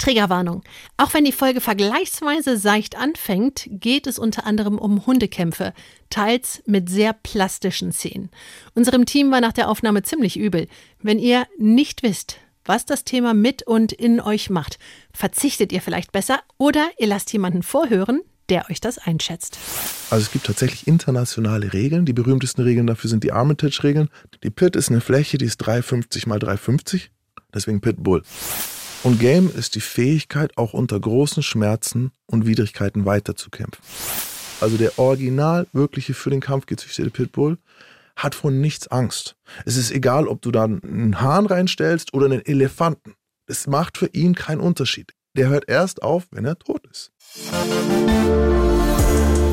Triggerwarnung. Auch wenn die Folge vergleichsweise seicht anfängt, geht es unter anderem um Hundekämpfe, teils mit sehr plastischen Szenen. Unserem Team war nach der Aufnahme ziemlich übel. Wenn ihr nicht wisst, was das Thema mit und in euch macht, verzichtet ihr vielleicht besser oder ihr lasst jemanden vorhören, der euch das einschätzt. Also es gibt tatsächlich internationale Regeln. Die berühmtesten Regeln dafür sind die Armitage-Regeln. Die Pit ist eine Fläche, die ist 350 mal 350, deswegen Pitbull. Und Game ist die Fähigkeit, auch unter großen Schmerzen und Widrigkeiten weiterzukämpfen. Also der original wirkliche für den Kampf gezüchtete Pitbull hat von nichts Angst. Es ist egal, ob du da einen Hahn reinstellst oder einen Elefanten. Es macht für ihn keinen Unterschied. Der hört erst auf, wenn er tot ist.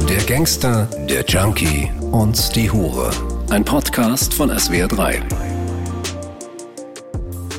Der Gangster, der Junkie und die Hure. Ein Podcast von SWR3.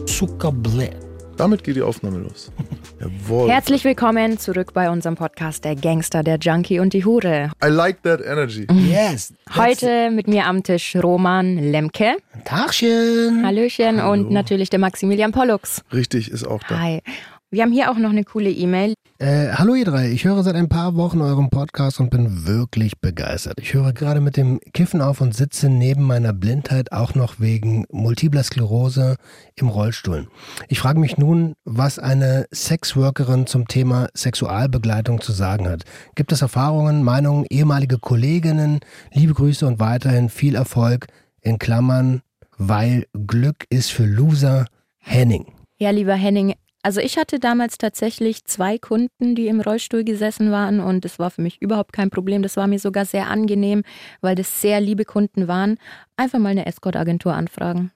Zuckerblä. Damit geht die Aufnahme los. Jawohl. Herzlich willkommen zurück bei unserem Podcast Der Gangster, der Junkie und die Hure. I like that energy. Yes. Heute mit mir am Tisch Roman Lemke. Tagchen. Hallöchen und natürlich der Maximilian Pollux. Richtig, ist auch da. Hi. Wir haben hier auch noch eine coole E-Mail. Äh, hallo ihr drei, ich höre seit ein paar Wochen euren Podcast und bin wirklich begeistert. Ich höre gerade mit dem Kiffen auf und sitze neben meiner Blindheit auch noch wegen multipler Sklerose im Rollstuhl. Ich frage mich nun, was eine Sexworkerin zum Thema Sexualbegleitung zu sagen hat. Gibt es Erfahrungen, Meinungen, ehemalige Kolleginnen? Liebe Grüße und weiterhin viel Erfolg in Klammern, weil Glück ist für Loser Henning. Ja, lieber Henning, also ich hatte damals tatsächlich zwei Kunden, die im Rollstuhl gesessen waren und es war für mich überhaupt kein Problem. Das war mir sogar sehr angenehm, weil das sehr liebe Kunden waren. Einfach mal eine Escort-Agentur anfragen.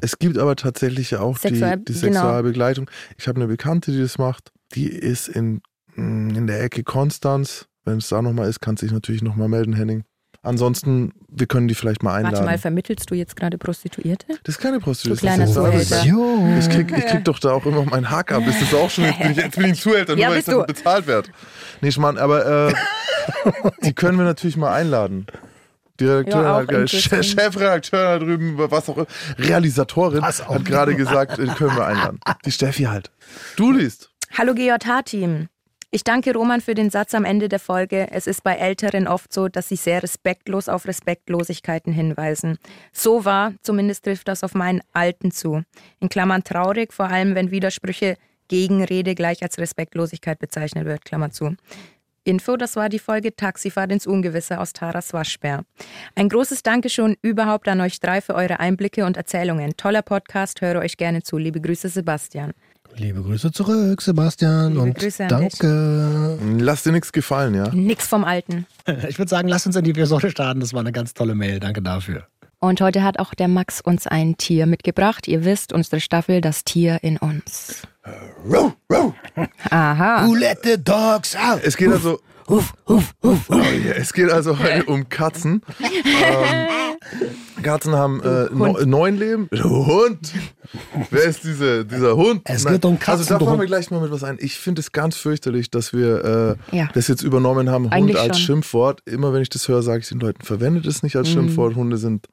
Es gibt aber tatsächlich auch Sexual- die, die genau. Sexualbegleitung. Ich habe eine Bekannte, die das macht. Die ist in, mm, in der Ecke Konstanz. Wenn es da nochmal ist, kannst du dich natürlich nochmal melden, Henning. Ansonsten, wir können die vielleicht mal einladen. Warte mal, vermittelst du jetzt gerade Prostituierte? das ist keine Prostitution. Du kleiner das ist Zuhälter. Ich krieg, ich krieg doch da auch immer meinen Hack ab. Ist das auch schon? Jetzt bin ich, jetzt bin ich ein Zuhälter, nur Ja, weil ich dafür bezahlt werde. Nee, Schmarrn, aber äh, die können wir natürlich mal einladen. Die Redakteurin Ja, hat gerade, interessant. Che- Chefredakteur da drüben, was auch immer, Realisatorin Was auch hat gerade gesagt, können wir einladen. Die Steffi halt. Du liest. Hallo GJH-Team. Ich danke Roman für den Satz am Ende der Folge. Es ist bei Älteren oft so, dass sie sehr respektlos auf Respektlosigkeiten hinweisen. So war, zumindest trifft das auf meinen Alten zu. In Klammern traurig, vor allem wenn Widersprüche Gegenrede gleich als Respektlosigkeit bezeichnet wird, Klammer zu. Info, das war die Folge Taxifahrt ins Ungewisse aus Taras Waschbär. Ein großes Dankeschön überhaupt an euch drei für eure Einblicke und Erzählungen. Toller Podcast, höre euch gerne zu. Liebe Grüße, Sebastian. Liebe Grüße zurück, Sebastian. Liebe und Grüße an danke. Lass dir nichts gefallen, ja? Nix vom Alten. Ich würde sagen, lasst uns in die Episode starten. Das war eine ganz tolle Mail. Danke dafür. Und heute hat auch der Max uns ein Tier mitgebracht. Ihr wisst, unsere Staffel Das Tier in uns. Row, row. Aha. Who let the dogs out? Es geht also. Huff, huff, huff. Oh yeah. Es geht also heute um Katzen. ähm, Katzen haben äh, no, neun Leben. Hund. Wer ist diese, dieser Hund? Es geht um Katzen, Also da fangen wir gleich mal mit was ein. Ich finde es ganz fürchterlich, dass wir äh, Ja. das jetzt übernommen haben, Hund Eigentlich als schon. Schimpfwort. Immer wenn ich das höre, sage ich den Leuten, verwendet es nicht als Schimpfwort. Hunde sind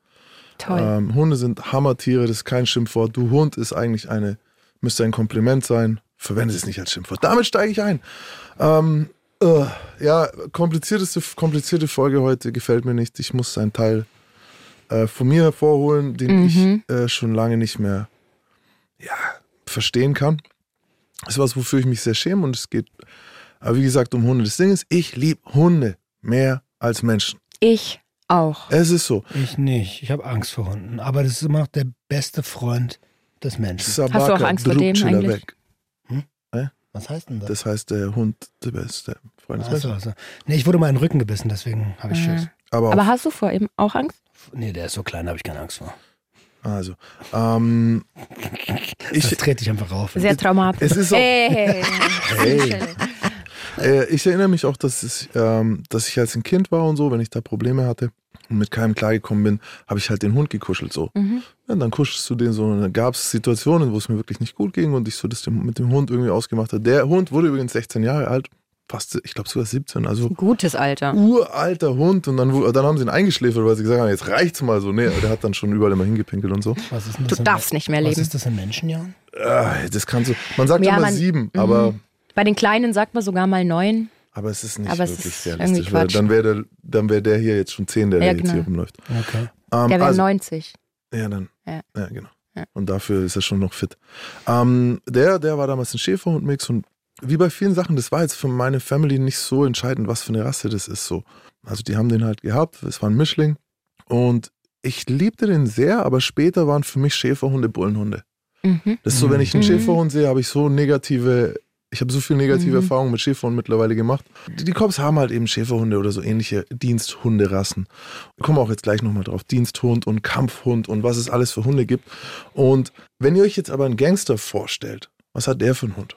Toll. ähm, Hunde sind Hammertiere, das ist kein Schimpfwort. Du Hund ist eigentlich eine, müsste ein Kompliment sein. Verwende es nicht als Schimpfwort. Damit steige ich ein. Ähm, äh, ja, komplizierteste, komplizierte Folge heute gefällt mir nicht. Ich muss einen Teil äh, von mir hervorholen, den ich äh, schon lange nicht mehr ja, verstehen kann. Das ist was, wofür ich mich sehr schäme und es geht, aber wie gesagt, um Hunde. Das Ding ist, ich liebe Hunde mehr als Menschen. Ich auch. Es ist so. Ich nicht. Ich habe Angst vor Hunden. Aber das ist immer noch der beste Freund des Menschen. Sabaka, Hast du auch Angst vor dem eigentlich? weg. Was heißt denn das? Das heißt, der Hund, der beste Freund des Achso, Menschen. also. Nee, ich wurde mal in den Rücken gebissen, deswegen habe ich Schiss. Aber, Aber hast du vor ihm auch Angst? Nee, der ist so klein, da habe ich keine Angst vor. also, ähm, Das ich, trete ich einfach auf. Sehr traumatisch. es ist auch, Hey, hey. äh, ich erinnere mich auch, dass, es, ähm, dass ich als ein Kind war und so, wenn ich da Probleme hatte und mit keinem klargekommen bin, habe ich halt den Hund gekuschelt so. Mhm. Ja, dann kuschelst du den so und dann gab es Situationen, wo es mir wirklich nicht gut ging und ich so das mit dem Hund irgendwie ausgemacht habe. Der Hund wurde übrigens 16 Jahre alt, fast, ich glaube sogar 17, also Gutes Alter. uralter Hund. Und dann, dann haben sie ihn eingeschläfert, weil sie gesagt haben, jetzt reicht's mal so. Nee, der hat dann schon überall immer hingepinkelt und so. Was ist denn Du das in- darfst nicht mehr Was leben. ist das in Menschenjahren? Äh, das kann so, man sagt Ja, immer man- sieben, Mhm. aber, Bei den Kleinen sagt man sogar mal neun. aber es ist nicht Aber wirklich ist realistisch. Weil dann wäre der, dann wär der hier jetzt schon zehn, der, Ja, der jetzt genau. hier rumläuft. Okay. Ähm, Der wäre also, 90. Ja, dann. Ja. Ja, genau. Ja. Und dafür ist er schon noch fit. Ähm, der, der war damals ein Schäferhund-Mix und wie bei vielen Sachen, das war jetzt für meine Family nicht so entscheidend, was für eine Rasse das ist. So. Also die haben den halt gehabt, es war ein Mischling und ich liebte den sehr, aber später waren für mich Schäferhunde Bullenhunde. Mhm. Das ist so, wenn ich einen Mhm. Schäferhund sehe, habe ich so negative, ich habe so viel negative Mhm. Erfahrungen mit Schäferhunden mittlerweile gemacht. Die, die Cops haben halt eben Schäferhunde oder so ähnliche Diensthunderassen. Wir kommen auch jetzt gleich nochmal drauf. Diensthund und Kampfhund und was es alles für Hunde gibt. Und wenn ihr euch jetzt aber einen Gangster vorstellt, was hat der für einen Hund?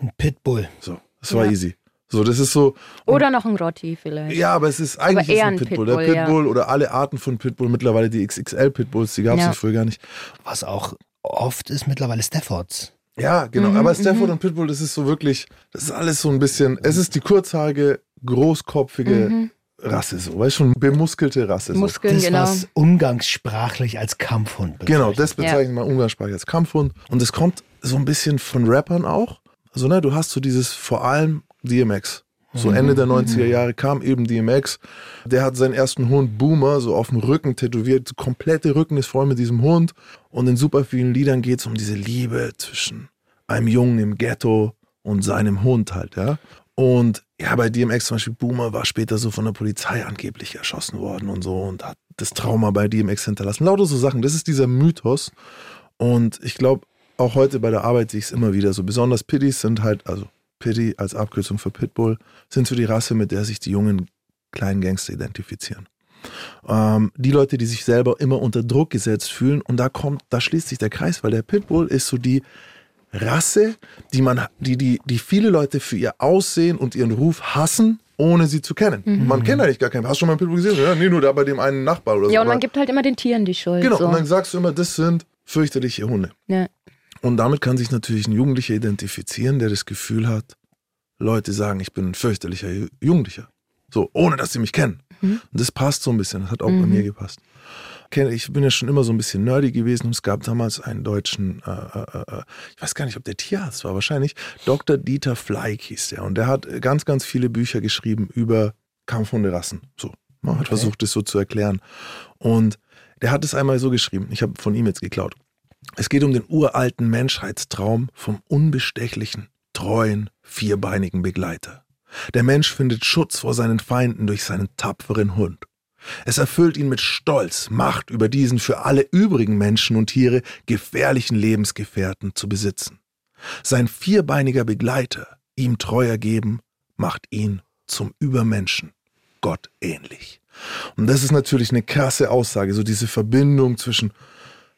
Ein Pitbull. So, das war Ja. easy. So, das ist so, Oder noch ein Rotti vielleicht. ja, aber es ist eigentlich eher ist ein ein Pitbull. Pitbull, der ja. Pitbull oder alle Arten von Pitbull, mittlerweile die XXL-Pitbulls, die gab es Ja. ja früher gar nicht. Was auch oft ist mittlerweile Staffords. Ja, genau. Mhm, Aber Stafford mhm. und Pitbull, das ist so wirklich, das ist alles so ein bisschen, es ist die kurzhaarige, großkopfige Mhm. Rasse, so, weißt du, schon bemuskelte Rasse. So. Muskeln, Das, genau. was umgangssprachlich als Kampfhund bezeichnet. Genau, das bezeichnet man umgangssprachlich als Kampfhund. Und es kommt so ein bisschen von Rappern auch. Also, ne, du hast so dieses, vor allem DMX. So Mhm. Ende der 90er Jahre kam eben DMX. Der hat seinen ersten Hund Boomer so auf dem Rücken tätowiert. Der komplette Rücken ist voll mit diesem Hund. Und in super vielen Liedern geht es um diese Liebe zwischen einem Jungen im Ghetto und seinem Hund halt, ja. Und ja, bei DMX zum Beispiel, Boomer war später so von der Polizei angeblich erschossen worden und so und hat das Trauma bei DMX hinterlassen. Lauter so Sachen. Das ist dieser Mythos. Und ich glaube, auch heute bei der Arbeit sehe ich es immer wieder so. Besonders Pittys sind halt, also Pitty als Abkürzung für Pitbull, sind so die Rasse, mit der sich die jungen kleinen Gangster identifizieren. Ähm, die Leute, die sich selber immer unter Druck gesetzt fühlen und da kommt, da schließt sich der Kreis, weil der Pitbull ist so die Rasse, die man, die, die, die viele Leute für ihr Aussehen und ihren Ruf hassen, ohne sie zu kennen. Man kennt eigentlich gar keinen. Hast du schon mal einen Pitbull gesehen? Ja, nee, nur da bei dem einen Nachbar oder so. Ja, und man Aber- gibt halt immer den Tieren die Schuld. Genau, so. und dann sagst du immer, das sind fürchterliche Hunde. ja. Und damit kann sich natürlich ein Jugendlicher identifizieren, der das Gefühl hat, Leute sagen, ich bin ein fürchterlicher Ju- Jugendlicher. So, ohne dass sie mich kennen. Mhm. Und das passt so ein bisschen, das hat auch bei mir gepasst. Ich bin ja schon immer so ein bisschen nerdy gewesen und es gab damals einen deutschen, äh, äh, äh, ich weiß gar nicht, ob der Tierarzt war, wahrscheinlich, Dr. Dieter Fleig hieß der. Und der hat äh, ganz, ganz viele Bücher geschrieben über Kampfhunderassen. So, man hat versucht, das so zu erklären. Und der hat es einmal so geschrieben, ich habe von ihm jetzt geklaut. Es geht um den uralten Menschheitstraum vom unbestechlichen, treuen, vierbeinigen Begleiter. Der Mensch findet Schutz vor seinen Feinden durch seinen tapferen Hund. Es erfüllt ihn mit Stolz, Macht über diesen für alle übrigen Menschen und Tiere gefährlichen Lebensgefährten zu besitzen. Sein vierbeiniger Begleiter, ihm treu ergeben, macht ihn zum Übermenschen, Gott ähnlich. Und das ist natürlich eine krasse Aussage, so diese Verbindung zwischen,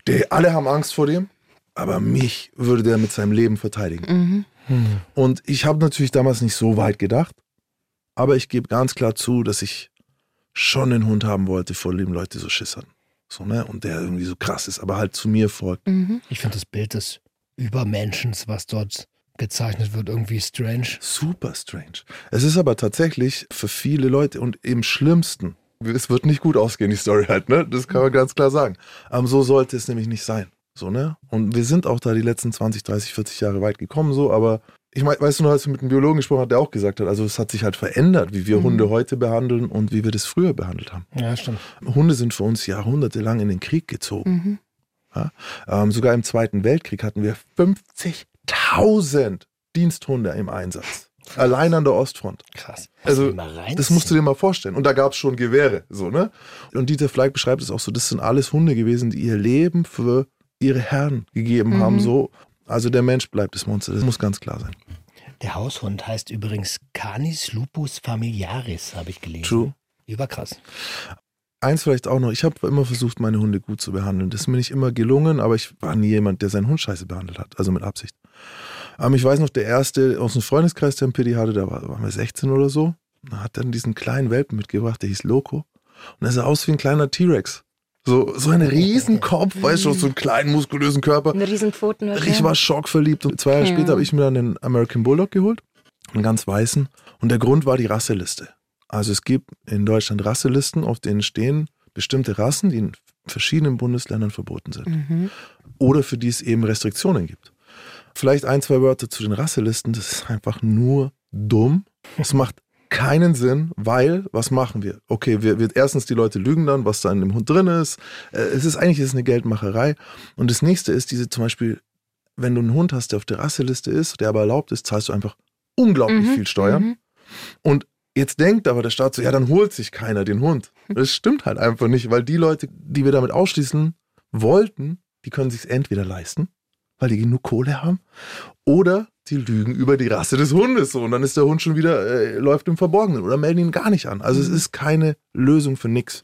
der, alle haben Angst vor dem, aber mich würde der mit seinem Leben verteidigen. Mhm. Und ich habe natürlich damals nicht so weit gedacht, aber ich gebe ganz klar zu, dass ich schon einen Hund haben wollte, vor dem Leute so Schiss hatten. So, ne? Und der irgendwie so krass ist, aber halt zu mir folgt. Mhm. Ich finde das Bild des Übermenschens, was dort gezeichnet wird, irgendwie strange. Super strange. Es ist aber tatsächlich für viele Leute und im schlimmsten, es wird nicht gut ausgehen, die Story halt, ne? Das kann man ganz klar sagen. Aber so sollte es nämlich nicht sein. So, ne? Und wir sind auch da die letzten 20, 30, 40 Jahre weit gekommen, so, aber ich meine, weißt du noch, als wir mit einem Biologen gesprochen haben, der auch gesagt hat, also es hat sich halt verändert, wie wir Hunde heute behandeln und wie wir das früher behandelt haben. Ja, stimmt. Hunde sind für uns jahrhundertelang in den Krieg gezogen. Mhm. Ja? Ähm, sogar im Zweiten Weltkrieg hatten wir 50.000 Diensthunde im Einsatz. Allein an der Ostfront. Krass. Also. Das musst du dir mal vorstellen. Und da gab es schon Gewehre, so, ne? Und Dieter Fleig beschreibt es auch so, das sind alles Hunde gewesen, die ihr Leben für ihre Herren gegeben Mhm. haben, so. Also der Mensch bleibt das Monster, das muss ganz klar sein. Der Haushund heißt übrigens Canis lupus familiaris, habe ich gelesen. True. Überkrass. Eins vielleicht auch noch, ich habe immer versucht, meine Hunde gut zu behandeln. Das ist mir nicht immer gelungen, aber ich war nie jemand, der seinen Hund scheiße behandelt hat, also mit Absicht. Ähm, ich weiß noch, der erste aus dem Freundeskreis, der einen Pity hatte, da war, waren wir 16 oder so. Da hat dann diesen kleinen Welpen mitgebracht, der hieß Loco. Und der sah aus wie ein kleiner T-Rex. So, so ein Riesenkopf, weißt du, so einen kleinen, muskulösen Körper. Eine Riesenpfoten. Ich war schockverliebt und zwei Jahre Ja. später habe ich mir dann den American Bulldog geholt. einen ganz weißen. Und der Grund war die Rasseliste. Also es gibt in Deutschland Rasselisten, auf denen stehen bestimmte Rassen, die in verschiedenen Bundesländern verboten sind. Mhm. Oder für die es eben Restriktionen gibt. Vielleicht ein, zwei Wörter zu den Rasselisten. Das ist einfach nur dumm. Es macht keinen Sinn, weil was machen wir? Okay, wir, wir erstens die Leute lügen dann, was da in dem Hund drin ist. Äh, Es ist eigentlich es ist eine Geldmacherei. Und das nächste ist diese zum Beispiel, wenn du einen Hund hast, der auf der Rasseliste ist, der aber erlaubt ist, zahlst du einfach unglaublich Mhm, viel Steuern. mhm. Und jetzt denkt aber der Staat so, ja, dann holt sich keiner den Hund. Das stimmt halt einfach nicht, weil die Leute, die wir damit ausschließen wollten, die können sich entweder leisten, weil die genug Kohle haben, oder die lügen über die Rasse des Hundes so und dann ist der Hund schon wieder, äh, läuft im Verborgenen oder melden ihn gar nicht an. Also es ist keine Lösung für nix.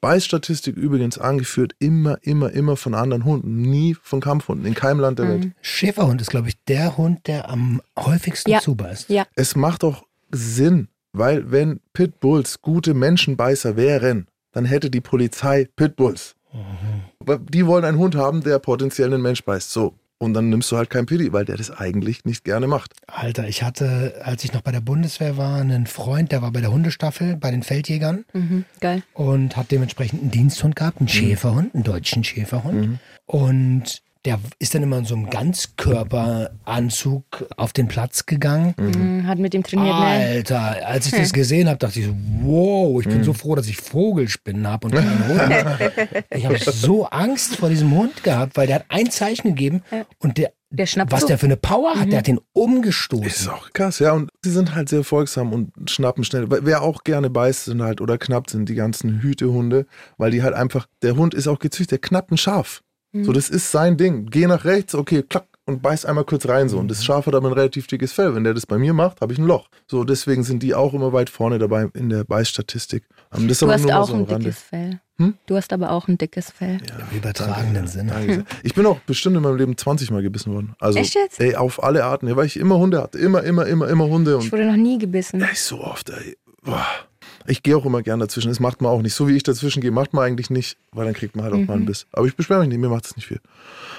Beißstatistik übrigens angeführt immer, immer, immer von anderen Hunden, nie von Kampfhunden, in keinem Land der Welt. Schäferhund ist, glaube ich, der Hund, der am häufigsten Ja. zubeißt. Ja. es macht auch Sinn, weil wenn Pitbulls gute Menschenbeißer wären, dann hätte die Polizei Pitbulls. Aber Die wollen einen Hund haben, der potenziell einen Mensch beißt. So. Und dann nimmst du halt keinen Pity, weil der das eigentlich nicht gerne macht. Alter, ich hatte, als ich noch bei der Bundeswehr war, einen Freund, der war bei der Hundestaffel, bei den Feldjägern Mhm. Geil. und hat dementsprechend einen Diensthund gehabt, einen Schäferhund, einen deutschen Schäferhund. Und der ist dann immer in so einem Ganzkörperanzug auf den Platz gegangen. Mhm. Hat mit dem trainiert, ne? Alter, als ich das gesehen habe, dachte ich so, wow, ich bin so froh, dass ich Vogelspinnen habe und keinen Hund. ich habe so Angst vor diesem Hund gehabt, weil der hat ein Zeichen gegeben und der, Der schnappt was zu. der für eine Power hat, der hat den Das ist umgestoßen. auch krass, ja. Und sie sind halt sehr folgsam und schnappen schnell. Wer auch gerne beißt, sind halt oder knappt, sind die ganzen Hütehunde, weil die halt einfach, der Hund ist auch gezüchtet, der knappt ein Schaf. So, das ist sein Ding. Geh nach rechts, okay, klack, und beißt einmal kurz rein so. Und das Schaf hat aber ein relativ dickes Fell. Wenn der das bei mir macht, habe ich ein Loch. So, deswegen sind die auch immer weit vorne dabei in der Beißstatistik. Ähm, Das ist Du aber hast nur mal auch so am ein Rande. dickes Fell. Hm? Du hast aber auch ein dickes Fell. Im übertragenen Sinne. Ich bin auch bestimmt in meinem Leben 20 Mal gebissen worden. Also, Echt jetzt? ey, auf alle Arten. Ja, weil ich immer Hunde hatte. Immer, immer, immer, immer Hunde. Und Ich wurde noch nie gebissen. Ey, so oft, ey. Boah. Ich gehe auch immer gern dazwischen. Das macht man auch nicht. So wie ich dazwischen gehe, macht man eigentlich nicht, weil dann kriegt man halt auch mal einen Biss. Aber ich beschwere mich nicht, mir macht das nicht viel.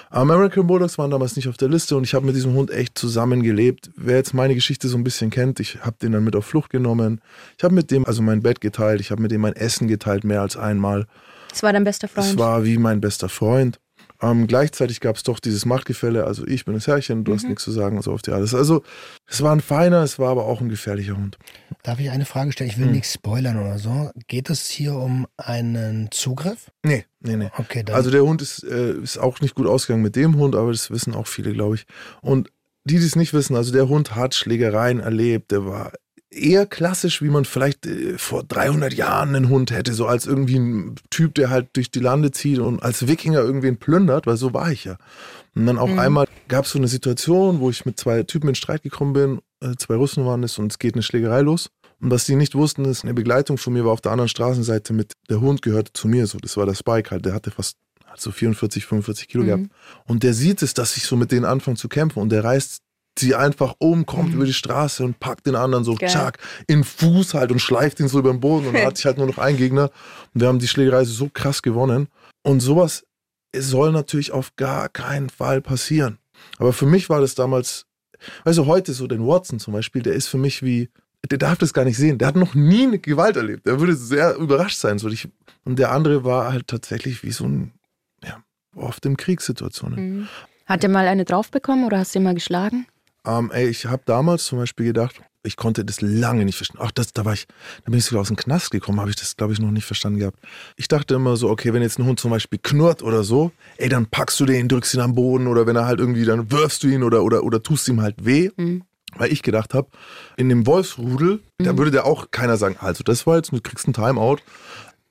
American Bulldogs waren damals nicht auf der Liste und ich habe mit diesem Hund echt zusammengelebt. Wer jetzt meine Geschichte so ein bisschen kennt, ich habe den dann mit auf Flucht genommen. Ich habe mit dem also mein Bett geteilt, ich habe mit dem mein Essen geteilt, mehr als einmal. Das war dein bester Freund. Es war wie mein bester Freund. Ähm, gleichzeitig gab es doch dieses Machtgefälle, also ich bin das Herrchen, du hast nichts zu sagen, so auf die alles. Also es war ein feiner, es war aber auch ein gefährlicher Hund. Darf ich eine Frage stellen? Ich will nichts spoilern oder so. Geht es hier um einen Zugriff? Nee, nee, nee. Okay, dann. Also der Hund ist, äh, ist auch nicht gut ausgegangen mit dem Hund, aber das wissen auch viele, glaube ich. Und die, die es nicht wissen, also der Hund hat Schlägereien erlebt, der war eher klassisch, wie man vielleicht äh, vor 300 Jahren einen Hund hätte, so als irgendwie ein Typ, der halt durch die Lande zieht und als Wikinger irgendwen plündert, weil so war ich ja. Und dann auch einmal gab es so eine Situation, wo ich mit zwei Typen in Streit gekommen bin, äh, zwei Russen waren es und es geht eine Schlägerei los. Und was die nicht wussten, ist, eine Begleitung von mir war auf der anderen Straßenseite mit, der Hund gehörte zu mir, so, das war der Spike halt, der hatte fast so 44, 45 Kilo gehabt. Und der sieht es, dass ich so mit denen anfange zu kämpfen und der reißt sie einfach um, kommt über die Straße und packt den anderen so, Geil. tschack, in Fuß halt und schleift ihn so über den Boden und dann hatte ich halt nur noch einen Gegner und wir haben die Schlägerei so krass gewonnen. Und sowas soll natürlich auf gar keinen Fall passieren. Aber für mich war das damals, weißt du, heute so den Watson zum Beispiel, der ist für mich wie, der darf das gar nicht sehen. Der hat noch nie eine Gewalt erlebt. Der würde sehr überrascht sein. So. Und der andere war halt tatsächlich wie so ein, ja, oft in Kriegssituationen. Mhm. Hat der mal eine drauf bekommen oder hast du ihn mal geschlagen? Ähm, ey, ich habe damals zum Beispiel gedacht, ich konnte das lange nicht verstehen. Ach, das, da war ich, da bin ich sogar aus dem Knast gekommen, habe ich das, glaube ich, noch nicht verstanden gehabt. Ich dachte immer so, okay, wenn jetzt ein Hund zum Beispiel knurrt oder so, ey, dann packst du den, drückst ihn am Boden oder wenn er halt irgendwie, dann wirfst du ihn oder, oder, oder tust ihm halt weh. Weil ich gedacht habe, in dem Wolfsrudel, da würde der auch keiner sagen, also das war jetzt, du kriegst ein Timeout.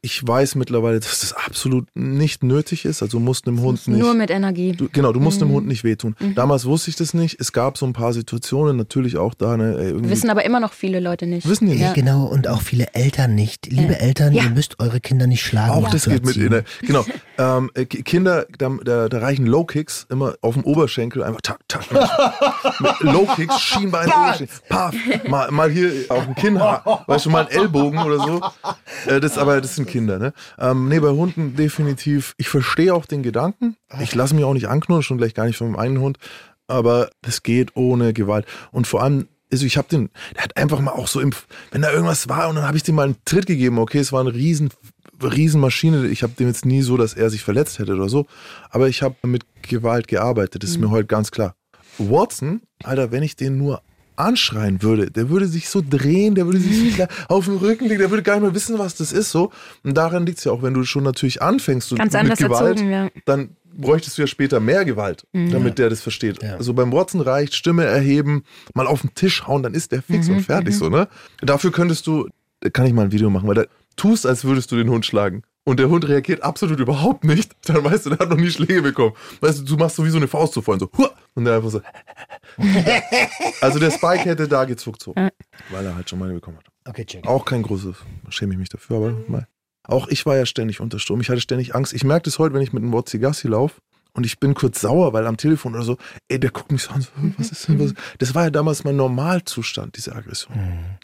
Ich weiß mittlerweile, dass das absolut nicht nötig ist. Also musst einem Hund nicht. Nur mit Energie. Du, genau, du musst dem Hund nicht wehtun. Damals wusste ich das nicht. Es gab so ein paar Situationen, natürlich auch da eine. Irgendwie, Wissen aber immer noch viele Leute nicht. wissen die nicht. Ja. Genau, und auch viele Eltern nicht. Liebe Eltern, Ja. ihr müsst eure Kinder nicht schlagen. Auch das geht mit, ne, genau. Ähm, äh, Ki- Kinder, da, da, da reichen Low Kicks immer auf dem Oberschenkel einfach tak, tak. mit Low Kicks, Schienbein, Oberschenkel, paff, mal, mal hier auf dem Kinn, weißt du, mal ein Ellbogen oder so. Äh, das, aber das sind Kinder, ne? Ähm, nee, bei Hunden definitiv. Ich verstehe auch den Gedanken. Ich lasse mich auch nicht anknurren, schon gleich gar nicht von meinem eigenen Hund. Aber das geht ohne Gewalt. Und vor allem Also ich habe den, der hat einfach mal auch so im, wenn da irgendwas war und dann habe ich dem mal einen Tritt gegeben. Okay, es war eine riesen, riesen Maschine. Ich habe dem jetzt nie so, dass er sich verletzt hätte oder so. Aber ich habe mit Gewalt gearbeitet. Das ist mir heute ganz klar. Watson, Alter, wenn ich den nur anschreien würde, der würde sich so drehen, der würde sich so auf den Rücken legen, der würde gar nicht mehr wissen, was das ist so. Und daran liegt es ja auch, wenn du schon natürlich anfängst Ganz mit anders Gewalt, erzogen, ja. dann bräuchtest du ja später mehr Gewalt, damit der das versteht. Ja. Also beim Watson reicht, Stimme erheben, mal auf den Tisch hauen, dann ist der fix und fertig so, ne? Dafür könntest du, da kann ich mal ein Video machen, weil da tust, als würdest du den Hund schlagen. Und der Hund reagiert absolut überhaupt nicht. Dann weißt du, der hat noch nie Schläge bekommen. Weißt du, du machst so wie so eine Faust so vorhin, so, Hua! und der einfach so. also der Spike hätte da gezuckt so. Weil er halt schon meine bekommen hat. Okay, check. Auch kein großes, schäme ich mich dafür, aber mal. Auch ich war ja ständig unter Strom. Ich hatte ständig Angst. Ich merke das heute, wenn ich mit einem Wotzi Gassi laufe und ich bin kurz sauer, weil am Telefon oder so, ey, der guckt mich so an, so, hm, was ist denn, was? Das war ja damals mein Normalzustand, diese Aggression.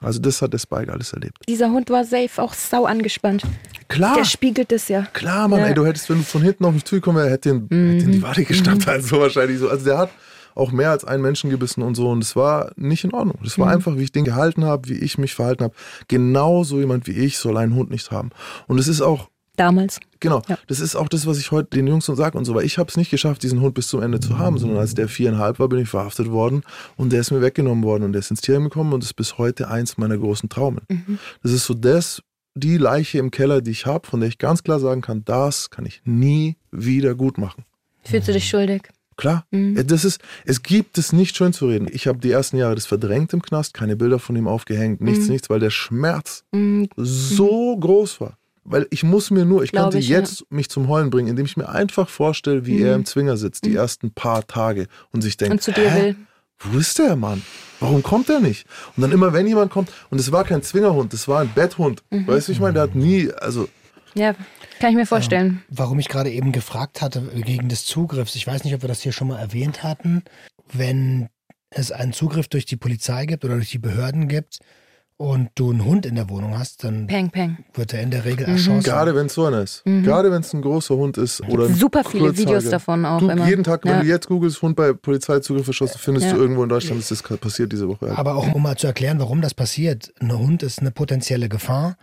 Also das hat der Spike alles erlebt. Dieser Hund war safe auch sau angespannt. Klar. Der spiegelt es ja. Klar, Mann, Ja. ey, du hättest, wenn du von hinten auf mich zugekommen wärst, hätte den, hätte den die Wade geschnappt, also wahrscheinlich so. Also der hat auch mehr als einen Menschen gebissen und so und es war nicht in Ordnung. Das war einfach, wie ich den gehalten habe, wie ich mich verhalten habe. Genau so jemand wie ich soll einen Hund nicht haben. Und es ist auch, Damals. genau, Ja. das ist auch das, was ich heute den Jungs so sage und so, weil ich habe es nicht geschafft, diesen Hund bis zum Ende zu haben, sondern als der viereinhalb war, bin ich verhaftet worden und der ist mir weggenommen worden und der ist ins Tierheim gekommen und ist bis heute eins meiner großen Traumen. Das ist so das, die Leiche im Keller, die ich habe, von der ich ganz klar sagen kann, das kann ich nie wieder gut machen. Fühlst du dich schuldig? Klar, Äh, das ist, es gibt es nicht schön zu reden. Ich habe die ersten Jahre das verdrängt im Knast, keine Bilder von ihm aufgehängt, nichts, nichts, weil der Schmerz Mhm. so groß war. Weil ich muss mir nur, ich Glaub konnte ich, ja. jetzt mich zum Heulen bringen, indem ich mir einfach vorstelle, wie er im Zwinger sitzt, die ersten paar Tage und sich denkt, Mhm. Und zu dir Hä? will. wo ist der Mann? Warum kommt er nicht? Und dann immer, wenn jemand kommt, und es war kein Zwingerhund, das war ein Betthund. Mhm. Weißt du, ich meine, der hat nie, also Ja, kann ich mir vorstellen. Warum ich gerade eben gefragt hatte wegen des Zugriffs, ich weiß nicht, ob wir das hier schon mal erwähnt hatten, wenn es einen Zugriff durch die Polizei gibt oder durch die Behörden gibt und du einen Hund in der Wohnung hast, dann Peng, peng. wird er in der Regel Mhm. erschossen. Gerade wenn es so einer ist. Gerade wenn es ein großer Hund ist. Oder ein Super viele Kurzhaariger. Videos davon auch Du, immer. jeden Tag, wenn Ja. du jetzt googelst, Hund bei Polizeizugriff erschossen, findest Ja. du irgendwo in Deutschland, ist das gerade passiert diese Woche. Aber auch um mal zu erklären, warum das passiert. Ein Hund ist eine potenzielle Gefahr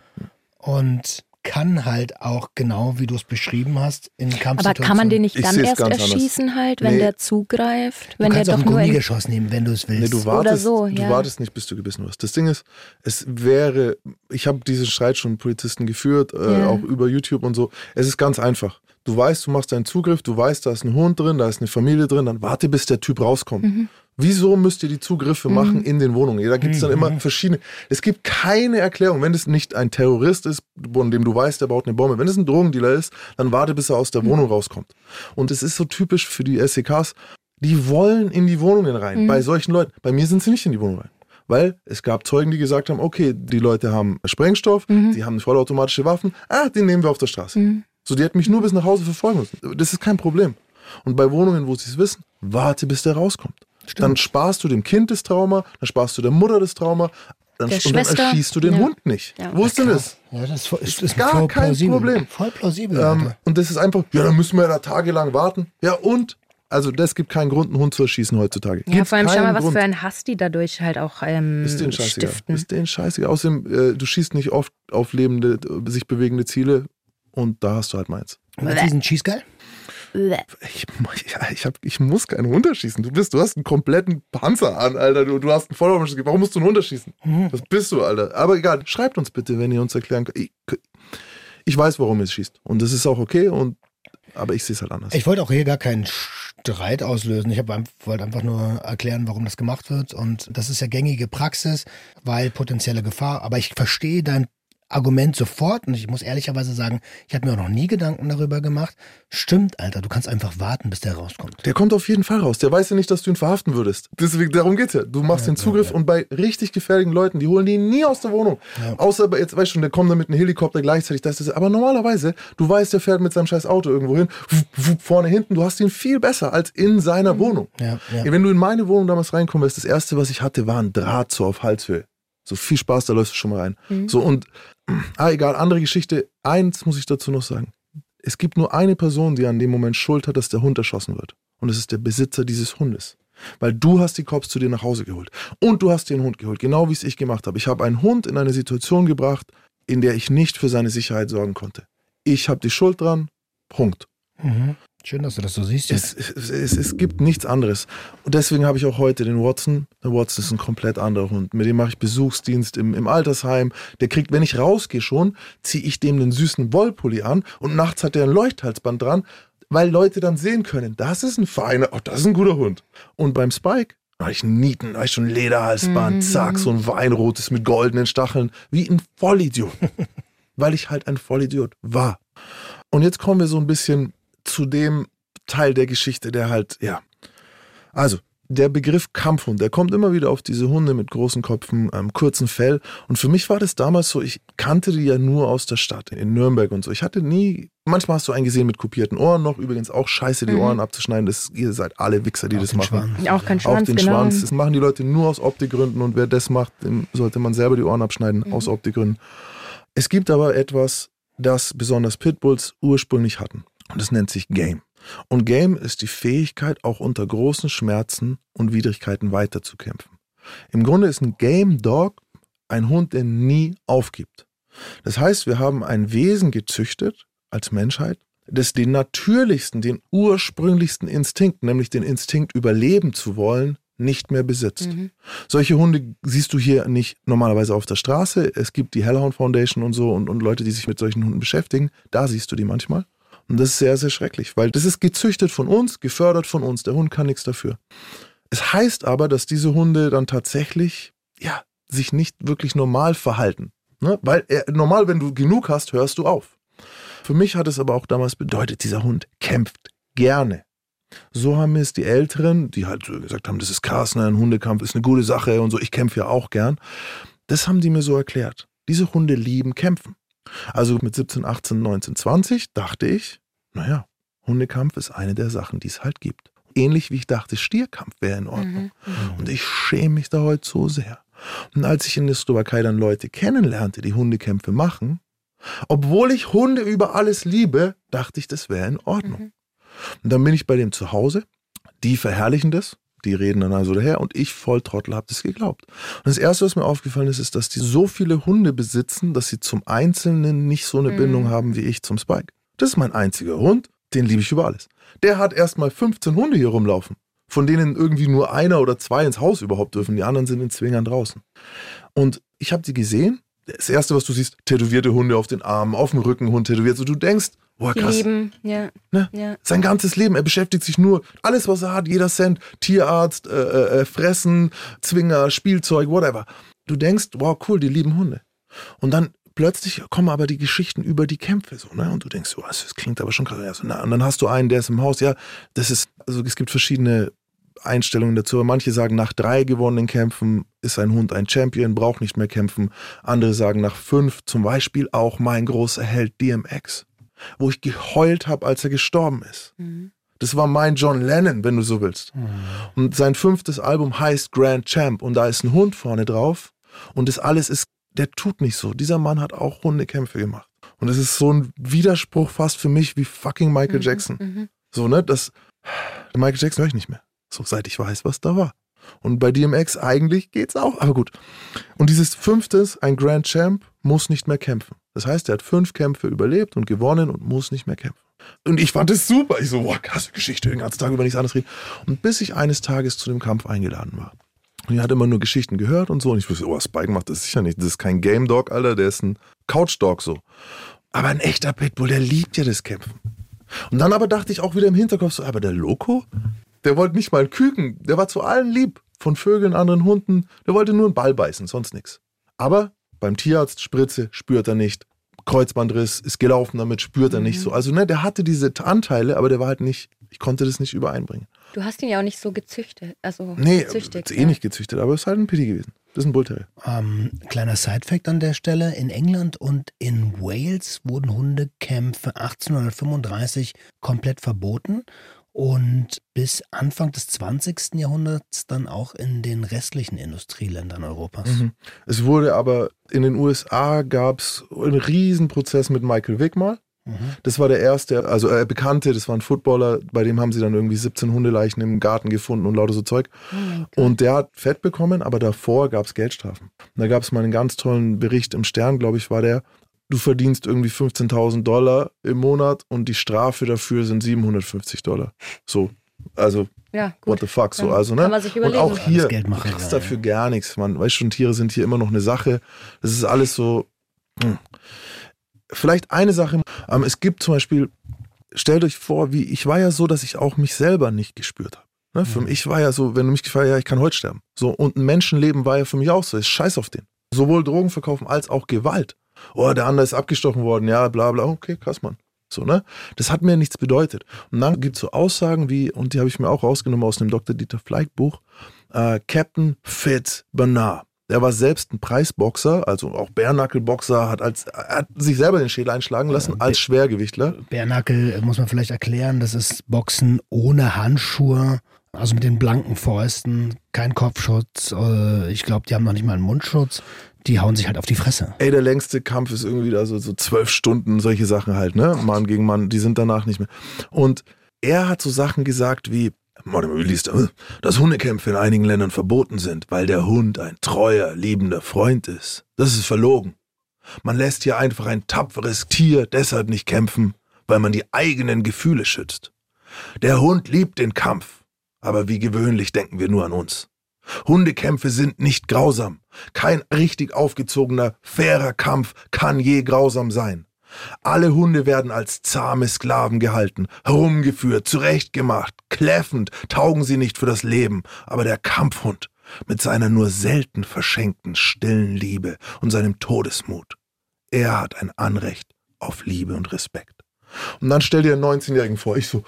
und kann halt auch genau, wie du es beschrieben hast, in Aber Kampfsituationen. kann man den nicht Ich dann erst ganz anders. erschießen halt, wenn Nee. der zugreift? Du Wenn der kannst auch doch ein nur in, Gummigeschoss nehmen, wenn du es willst. Nee, du wartest, so, du ja. wartest nicht, bis du gebissen wirst. Das Ding ist, es wäre, ich habe diesen Streit schon mit Polizisten geführt, äh, Ja. auch über YouTube und so. Es ist ganz einfach. Du weißt, du machst einen Zugriff, du weißt, da ist ein Hund drin, da ist eine Familie drin, dann warte, bis der Typ rauskommt. Mhm. Wieso müsst ihr die Zugriffe machen in den Wohnungen? Da gibt es dann immer verschiedene. Es gibt keine Erklärung. Wenn es nicht ein Terrorist ist, von dem du weißt, der baut eine Bombe. Wenn es ein Drogendealer ist, dann warte, bis er aus der Wohnung rauskommt. Und es ist so typisch für die SEKs. Die wollen in die Wohnungen rein. Bei solchen Leuten. Bei mir sind sie nicht in die Wohnung rein. Weil es gab Zeugen, die gesagt haben, okay, die Leute haben Sprengstoff, die haben vollautomatische Waffen, ah, den nehmen wir auf der Straße. So, die hätten mich nur bis nach Hause verfolgen müssen. Das ist kein Problem. Und bei Wohnungen, wo sie es wissen, warte, bis der rauskommt. Dann sparst du dem Kind das Trauma, dann sparst du der Mutter das Trauma, dann, und dann erschießt du den Ja. Hund nicht. Ja. Wo ist denn das? Ja, das ist, voll- ist, Gar voll kein plausibel. Problem. Voll plausibel. Ähm, und das ist einfach, ja, dann müssen wir da tagelang warten. Ja, und? Also, das gibt keinen Grund, einen Hund zu erschießen heutzutage. Ja, Gibt vor allem schau mal, was Grund. für ein Hass die dadurch halt auch ähm, Ist scheißegal. stiften. Ist denen scheißegal. Außerdem, äh, du schießt nicht oft auf lebende, sich bewegende Ziele und da hast du halt meins. Mit diesen Cheese geil? Ich, ja, ich, hab, ich muss keinen Hund erschießen. Du bist, du hast einen kompletten Panzer an, Alter. Du, du hast einen Vollautomatik. Warum musst du einen Hund erschießen? Was bist du, Alter? Aber egal, schreibt uns bitte, wenn ihr uns erklären könnt. Ich, ich weiß, warum ihr es schießt. Und das ist auch okay. Und, aber ich sehe es halt anders. Ich wollte auch hier gar keinen Streit auslösen. Ich wollte einfach nur erklären, warum das gemacht wird. Und das ist ja gängige Praxis, weil potenzielle Gefahr. Aber ich verstehe dein Argument sofort. Und ich muss ehrlicherweise sagen, ich habe mir auch noch nie Gedanken darüber gemacht. Stimmt, Alter, du kannst einfach warten, bis der rauskommt. Der kommt auf jeden Fall raus. Der weiß ja nicht, dass du ihn verhaften würdest. Deswegen, darum geht's ja. Du machst den Zugriff und bei richtig gefährlichen Leuten, die holen die nie aus der Wohnung. Außer bei, jetzt weißt du schon, der kommt dann mit einem Helikopter gleichzeitig. Das ist, aber normalerweise, du weißt, der fährt mit seinem scheiß Auto irgendwo hin, vorne, hinten. Du hast ihn viel besser als in seiner Wohnung. Ja, ja. Wenn du in meine Wohnung damals reinkommen wirst, das erste, was ich hatte, war ein Draht so auf Halshöhe. So viel Spaß, da läufst du schon mal rein. So und, ah, egal, andere Geschichte. Eins muss ich dazu noch sagen. Es gibt nur eine Person, die an dem Moment Schuld hat, dass der Hund erschossen wird. Und das ist der Besitzer dieses Hundes. Weil du hast die Cops zu dir nach Hause geholt. Und du hast den Hund geholt, genau wie es ich gemacht habe. Ich habe einen Hund in eine Situation gebracht, in der ich nicht für seine Sicherheit sorgen konnte. Ich habe die Schuld dran. Punkt. Mhm. Schön, dass du das so siehst. Es, es, es, es gibt nichts anderes. Und deswegen habe ich auch heute den Watson. Der Watson ist ein komplett anderer Hund. Mit dem mache ich Besuchsdienst im, im Altersheim. Der kriegt, wenn ich rausgehe schon, ziehe ich dem einen süßen Wollpulli an und nachts hat er ein Leuchthalsband dran, weil Leute dann sehen können, das ist ein feiner, oh, das ist ein guter Hund. Und beim Spike habe ich einen Nieten, habe ich schon ein Lederhalsband, Mhm. zack, so ein Weinrotes mit goldenen Stacheln, wie ein Vollidiot. weil ich halt ein Vollidiot war. Und jetzt kommen wir so ein bisschen zu dem Teil der Geschichte, der halt, ja. Also, der Begriff Kampfhund, der kommt immer wieder auf diese Hunde mit großen Köpfen, ähm, kurzen Fell. Und für mich war das damals so, ich kannte die ja nur aus der Stadt, in Nürnberg und so. Ich hatte nie, manchmal hast du einen gesehen mit kopierten Ohren noch, übrigens auch scheiße, die Mhm. Ohren abzuschneiden. Das, ihr seid alle Wichser, die Auf das machen. Schwanz. Auch kein Auf Schwanz, den genau. Schwanz. Das machen die Leute nur aus Optikgründen und wer das macht, dem sollte man selber die Ohren abschneiden, Mhm. aus Optikgründen. Es gibt aber etwas, das besonders Pitbulls ursprünglich hatten. Und das nennt sich Game. Und Game ist die Fähigkeit, auch unter großen Schmerzen und Widrigkeiten weiterzukämpfen. Im Grunde ist ein Game Dog ein Hund, der nie aufgibt. Das heißt, wir haben ein Wesen gezüchtet als Menschheit, das den natürlichsten, den ursprünglichsten Instinkt, nämlich den Instinkt überleben zu wollen, nicht mehr besitzt. Mhm. Solche Hunde siehst du hier nicht normalerweise auf der Straße. Es gibt die Hellhound Foundation und so und, und Leute, die sich mit solchen Hunden beschäftigen. Da siehst du die manchmal. Und das ist sehr, sehr schrecklich, weil das ist gezüchtet von uns, gefördert von uns. Der Hund kann nichts dafür. Es heißt aber, dass diese Hunde dann tatsächlich, ja, sich nicht wirklich normal verhalten. Ne? Weil er, normal, wenn du genug hast, hörst du auf. Für mich hat es aber auch damals bedeutet, dieser Hund kämpft gerne. So haben mir es die Älteren, die halt gesagt haben, das ist krass, ne, ein Hundekampf ist eine gute Sache und so, ich kämpfe ja auch gern. Das haben die mir so erklärt. Diese Hunde lieben kämpfen. Also mit 17, 18, 19, 20 dachte ich, naja, Hundekampf ist eine der Sachen, die es halt gibt. Ähnlich wie ich dachte, Stierkampf wäre in Ordnung. Mhm. Und ich schäme mich da heute so sehr. Und als ich in der Slowakei dann Leute kennenlernte, die Hundekämpfe machen, obwohl ich Hunde über alles liebe, dachte ich, das wäre in Ordnung. Mhm. Und dann bin ich bei dem zu Hause, die verherrlichen das, die reden dann also daher und ich voll Trottel habe das geglaubt. Und das Erste, was mir aufgefallen ist, ist, dass die so viele Hunde besitzen, dass sie zum Einzelnen nicht so eine Mhm. Bindung haben wie ich zum Spike. Das ist mein einziger Hund, den liebe ich über alles. Der hat erstmal 15 Hunde hier rumlaufen, von denen irgendwie nur einer oder zwei ins Haus überhaupt dürfen. Die anderen sind in Zwingern draußen. Und ich habe die gesehen. Das Erste, was du siehst, tätowierte Hunde auf den Armen, auf dem Rücken Hund tätowiert. So, du denkst, boah, krass. lieben, ja. Ne? ja. Sein ganzes Leben, er beschäftigt sich nur, alles was er hat, jeder Cent, Tierarzt, äh, äh, äh, Fressen, Zwinger, Spielzeug, whatever. Du denkst, wow, cool, die lieben Hunde. Und dann plötzlich kommen aber die Geschichten über die Kämpfe so, ne? Und du denkst, oh, das klingt aber schon krass. Und dann hast du einen, der ist im Haus, ja, das ist, also es gibt verschiedene Einstellungen dazu. Manche sagen, nach drei gewonnenen Kämpfen ist ein Hund ein Champion, braucht nicht mehr kämpfen. Andere sagen, nach fünf, zum Beispiel auch mein großer Held DMX, wo ich geheult habe, als er gestorben ist. Mhm. Das war mein John Lennon, wenn du so willst. Und sein fünftes Album heißt Grand Champ und da ist ein Hund vorne drauf und das alles ist, der tut nicht so. Dieser Mann hat auch Hundekämpfe gemacht. Und es ist so ein Widerspruch fast für mich wie fucking Michael Jackson. Mhm. So, ne, das, Michael Jackson höre ich nicht mehr. So, seit ich weiß, was da war. Und bei DMX eigentlich geht's auch, aber gut. Und dieses fünftes, ein Grand Champ, muss nicht mehr kämpfen. Das heißt, er hat fünf Kämpfe überlebt und gewonnen und muss nicht mehr kämpfen. Und ich fand es super. Ich so, boah, krasse Geschichte, den ganzen Tag über nichts anderes reden. Und bis ich eines Tages zu dem Kampf eingeladen war. Und ich hatte immer nur Geschichten gehört und so. Und ich wusste, oh, Spike macht das sicher nicht. Das ist kein Game Dog, Alter, der ist ein Couch Dog so. Aber ein echter Pitbull, der liebt ja das Kämpfen. Und dann aber dachte ich auch wieder im Hinterkopf so, aber der Loco, der wollte nicht mal Küken, der war zu allen lieb. Von Vögeln, anderen Hunden, der wollte nur einen Ball beißen, sonst nichts. Aber beim Tierarzt Spritze spürt er nicht. Kreuzbandriss ist gelaufen damit, spürt er nicht so. Also ne, der hatte diese Anteile, aber der war halt nicht, ich konnte das nicht übereinbringen. Du hast ihn ja auch nicht so gezüchtet. Also Nee, gezüchtet. ist eh nicht gezüchtet, aber es ist halt ein Pity gewesen. Das ist ein Bullterrier. Ähm, kleiner Sidefact an der Stelle. In England und in Wales wurden Hundekämpfe 1835 komplett verboten und bis Anfang des 20. Jahrhunderts dann auch in den restlichen Industrieländern Europas. Mhm. Es wurde aber in den USA gab es einen Riesenprozess mit Michael Vick mal. Das war der erste, also äh, Bekannte, das war ein Footballer, bei dem haben sie dann irgendwie 17 Hundeleichen im Garten gefunden und lauter so Zeug. und der hat Fett bekommen, aber davor gab es Geldstrafen. Und da gab es mal einen ganz tollen Bericht im Stern, glaube ich, war der. Du verdienst irgendwie 15.000 Dollar im Monat und die Strafe dafür sind 750 Dollar. So, also Ja, gut. what the fuck, so also kann ne. man sich und auch hier, du kriegst ja. dafür gar nichts, man. Weißt schon, Tiere sind hier immer noch eine Sache. Das ist alles so. hm. Vielleicht eine Sache. Ähm, es gibt zum Beispiel, stellt euch vor, wie ich war ja so, dass ich auch mich selber nicht gespürt habe. Ne? Für mich war ja so, wenn du mich gefragt ja, ich kann heute sterben. So, und ein Menschenleben war ja für mich auch so. Ist scheiß auf den. Sowohl Drogen verkaufen als auch Gewalt. Oh, der andere ist abgestochen worden, ja, bla bla. Okay, krass, Mann. So, ne? Das hat mir nichts bedeutet. Und dann gibt es so Aussagen wie, und die habe ich mir auch rausgenommen aus dem Dr. Dieter Fleig Buch, äh, Captain Fitz Bernard. Der war selbst ein Preisboxer, also auch Bärnackelboxer, hat, als, hat sich selber den Schädel einschlagen lassen als Schwergewichtler. Bärnackel äh, muss man vielleicht erklären, das ist Boxen ohne Handschuhe, also mit den blanken Fäusten, kein Kopfschutz. äh, Ich glaube, die haben noch nicht mal einen Mundschutz. Die hauen sich halt auf die Fresse. Ey, der längste Kampf ist irgendwie da so, so zwölf Stunden, solche Sachen halt, ne? Mann gegen Mann, die sind danach nicht mehr. Und er hat so Sachen gesagt wie, er? dass Hundekämpfe in einigen Ländern verboten sind, weil der Hund ein treuer, liebender Freund ist. Das ist verlogen. Man lässt hier einfach ein tapferes Tier deshalb nicht kämpfen, weil man die eigenen Gefühle schützt. Der Hund liebt den Kampf, aber wie gewöhnlich denken wir nur an uns. Hundekämpfe sind nicht grausam. Kein richtig aufgezogener, fairer Kampf kann je grausam sein. Alle Hunde werden als zahme Sklaven gehalten, herumgeführt, zurechtgemacht, kläffend, taugen sie nicht für das Leben, aber der Kampfhund mit seiner nur selten verschenkten stillen Liebe und seinem Todesmut, er hat ein Anrecht auf Liebe und Respekt. Und dann stell dir einen 19-Jährigen vor, ich so,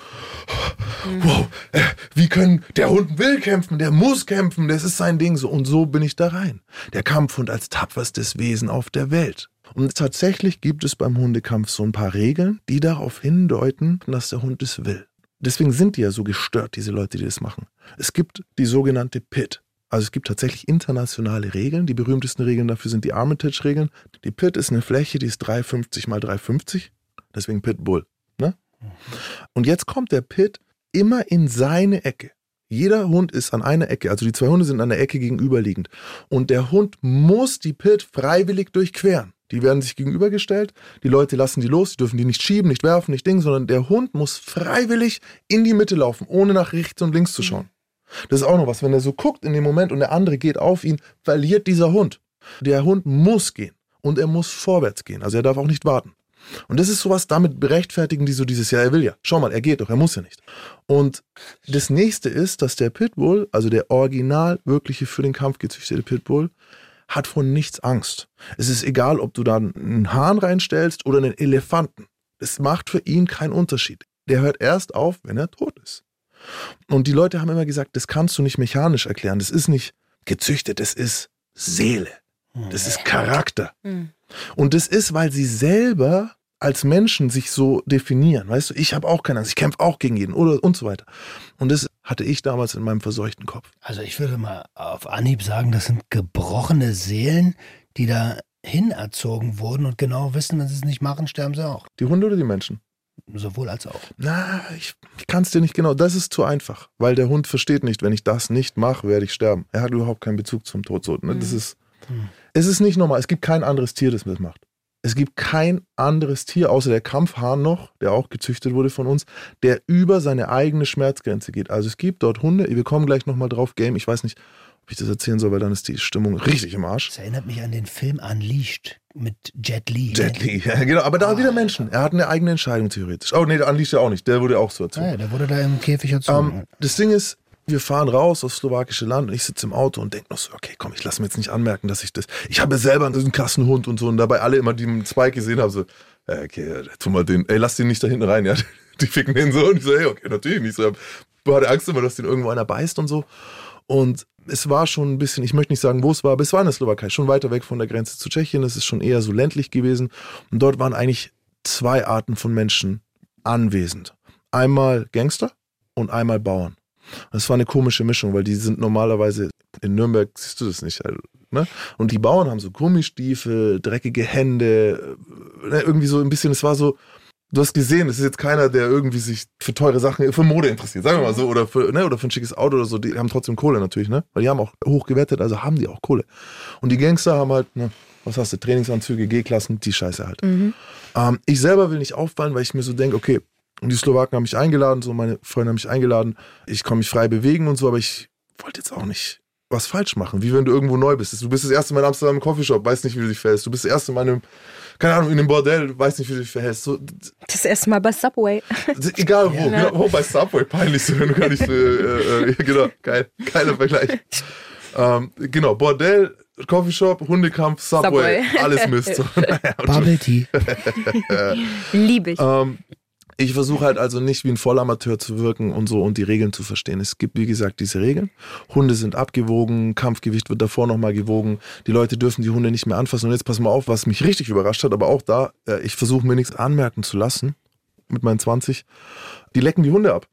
wow, äh, wie können, der Hund will kämpfen, der muss kämpfen, das ist sein Ding so. Und so bin ich da rein. Der Kampfhund als tapferstes Wesen auf der Welt. Und tatsächlich gibt es beim Hundekampf so ein paar Regeln, die darauf hindeuten, dass der Hund es will. Deswegen sind die ja so gestört, diese Leute, die das machen. Es gibt die sogenannte PIT. Also es gibt tatsächlich internationale Regeln. Die berühmtesten Regeln dafür sind die Armitage-Regeln. Die PIT ist eine Fläche, die ist 350 mal 350. Deswegen Pitbull. Ne? Und jetzt kommt der Pit immer in seine Ecke. Jeder Hund ist an einer Ecke, also die zwei Hunde sind an der Ecke gegenüberliegend. Und der Hund muss die Pit freiwillig durchqueren. Die werden sich gegenübergestellt, die Leute lassen die los, die dürfen die nicht schieben, nicht werfen, nicht Ding, sondern der Hund muss freiwillig in die Mitte laufen, ohne nach rechts und links zu schauen. Das ist auch noch was, wenn er so guckt in dem Moment und der andere geht auf ihn, verliert dieser Hund. Der Hund muss gehen und er muss vorwärts gehen, also er darf auch nicht warten. Und das ist sowas, damit berechtfertigen die so dieses, ja, er will ja. Schau mal, er geht doch, er muss ja nicht. Und das nächste ist, dass der Pitbull, also der original wirkliche für den Kampf gezüchtete Pitbull, hat von nichts Angst. Es ist egal, ob du da einen Hahn reinstellst oder einen Elefanten. Es macht für ihn keinen Unterschied. Der hört erst auf, wenn er tot ist. Und die Leute haben immer gesagt, das kannst du nicht mechanisch erklären. Das ist nicht gezüchtet, das ist Seele. Das ist Charakter. Und das ist, weil sie selber als Menschen sich so definieren. Weißt du, ich habe auch keine Angst, ich kämpfe auch gegen jeden oder und so weiter. Und das hatte ich damals in meinem verseuchten Kopf. Also ich würde mal auf Anhieb sagen, das sind gebrochene Seelen, die da hinerzogen wurden und genau wissen, wenn sie es nicht machen, sterben sie auch. Die Hunde oder die Menschen? Sowohl als auch. Na, ich, ich kann es dir nicht genau. Das ist zu einfach, weil der Hund versteht nicht, wenn ich das nicht mache, werde ich sterben. Er hat überhaupt keinen Bezug zum Tod. So, ne? Das ist, es ist nicht normal. Es gibt kein anderes Tier, das das macht. Es gibt kein anderes Tier, außer der Kampfhahn noch, der auch gezüchtet wurde von uns, der über seine eigene Schmerzgrenze geht. Also es gibt dort Hunde, wir kommen gleich nochmal drauf, Game, ich weiß nicht, ob ich das erzählen soll, weil dann ist die Stimmung richtig im Arsch. Das erinnert mich an den Film Unleashed mit Jet Li. Jet Li, ja, genau, aber da wieder Menschen. Er hat eine eigene Entscheidung theoretisch. Oh nee, der Unleashed ja auch nicht, der wurde auch so erzogen. Ah, ja, der wurde da im Käfig erzogen. Ähm, das Ding ist, wir fahren raus aufs slowakische Land und ich sitze im Auto und denke noch so, okay, komm, ich lasse mir jetzt nicht anmerken, dass ich das. Ich habe selber einen Kassenhund und so und dabei alle immer, die einen Spike gesehen haben, so, äh, okay, tu mal den, ey, lass den nicht da hinten rein, ja. Die ficken den so und ich so, hey, okay, natürlich nicht. So, ich hatte Angst immer, dass den irgendwo einer beißt und so. Und es war schon ein bisschen, ich möchte nicht sagen, wo es war, aber es war in der Slowakei, schon weiter weg von der Grenze zu Tschechien. Es ist schon eher so ländlich gewesen. Und dort waren eigentlich zwei Arten von Menschen anwesend. Einmal Gangster und einmal Bauern. Das war eine komische Mischung, weil die sind normalerweise in Nürnberg siehst du das nicht. Also, ne? Und die Bauern haben so Gummistiefel, dreckige Hände, äh, ne, irgendwie so ein bisschen, es war so, Du hast gesehen, es ist jetzt keiner, der irgendwie sich für teure Sachen, für Mode interessiert, sagen wir mal so, oder für, ne, oder für ein schickes Auto oder so. Die haben trotzdem Kohle natürlich, ne? Weil die haben auch hoch gewettet, also haben die auch Kohle. Und die Gangster haben halt, ne, was hast du, Trainingsanzüge, G-Klassen, die Scheiße halt. Ähm, ich selber will nicht auffallen, weil ich mir so denke, okay, und die Slowaken haben mich eingeladen, so meine Freunde haben mich eingeladen, ich kann mich frei bewegen und so, aber ich wollte jetzt auch nicht was falsch machen, wie wenn du irgendwo neu bist. Du bist das erste Mal in Amsterdam im Coffeeshop, weißt nicht, wie du dich verhältst. Du bist das erste Mal in einem, keine Ahnung, in einem Bordell, weißt nicht, wie du dich verhältst. So, Das erste Mal bei Subway. egal wo, genau, wo bei Subway peinlich so, wenn du gar nicht, äh, äh, genau, geil, geiler Vergleich. Ähm, genau, Bordell, Coffeeshop, Hundekampf, Subway, Subway. alles Mist. Bubble Tea. Liebe ich. ähm, ich versuche halt also nicht wie ein Vollamateur zu wirken und so und die Regeln zu verstehen. Es gibt, wie gesagt, diese Regeln. Hunde sind abgewogen, Kampfgewicht wird davor nochmal gewogen. Die Leute dürfen die Hunde nicht mehr anfassen. Und jetzt pass mal auf, was mich richtig überrascht hat, aber auch da, äh, ich versuche mir nichts anmerken zu lassen mit meinen 20. Die lecken die Hunde ab.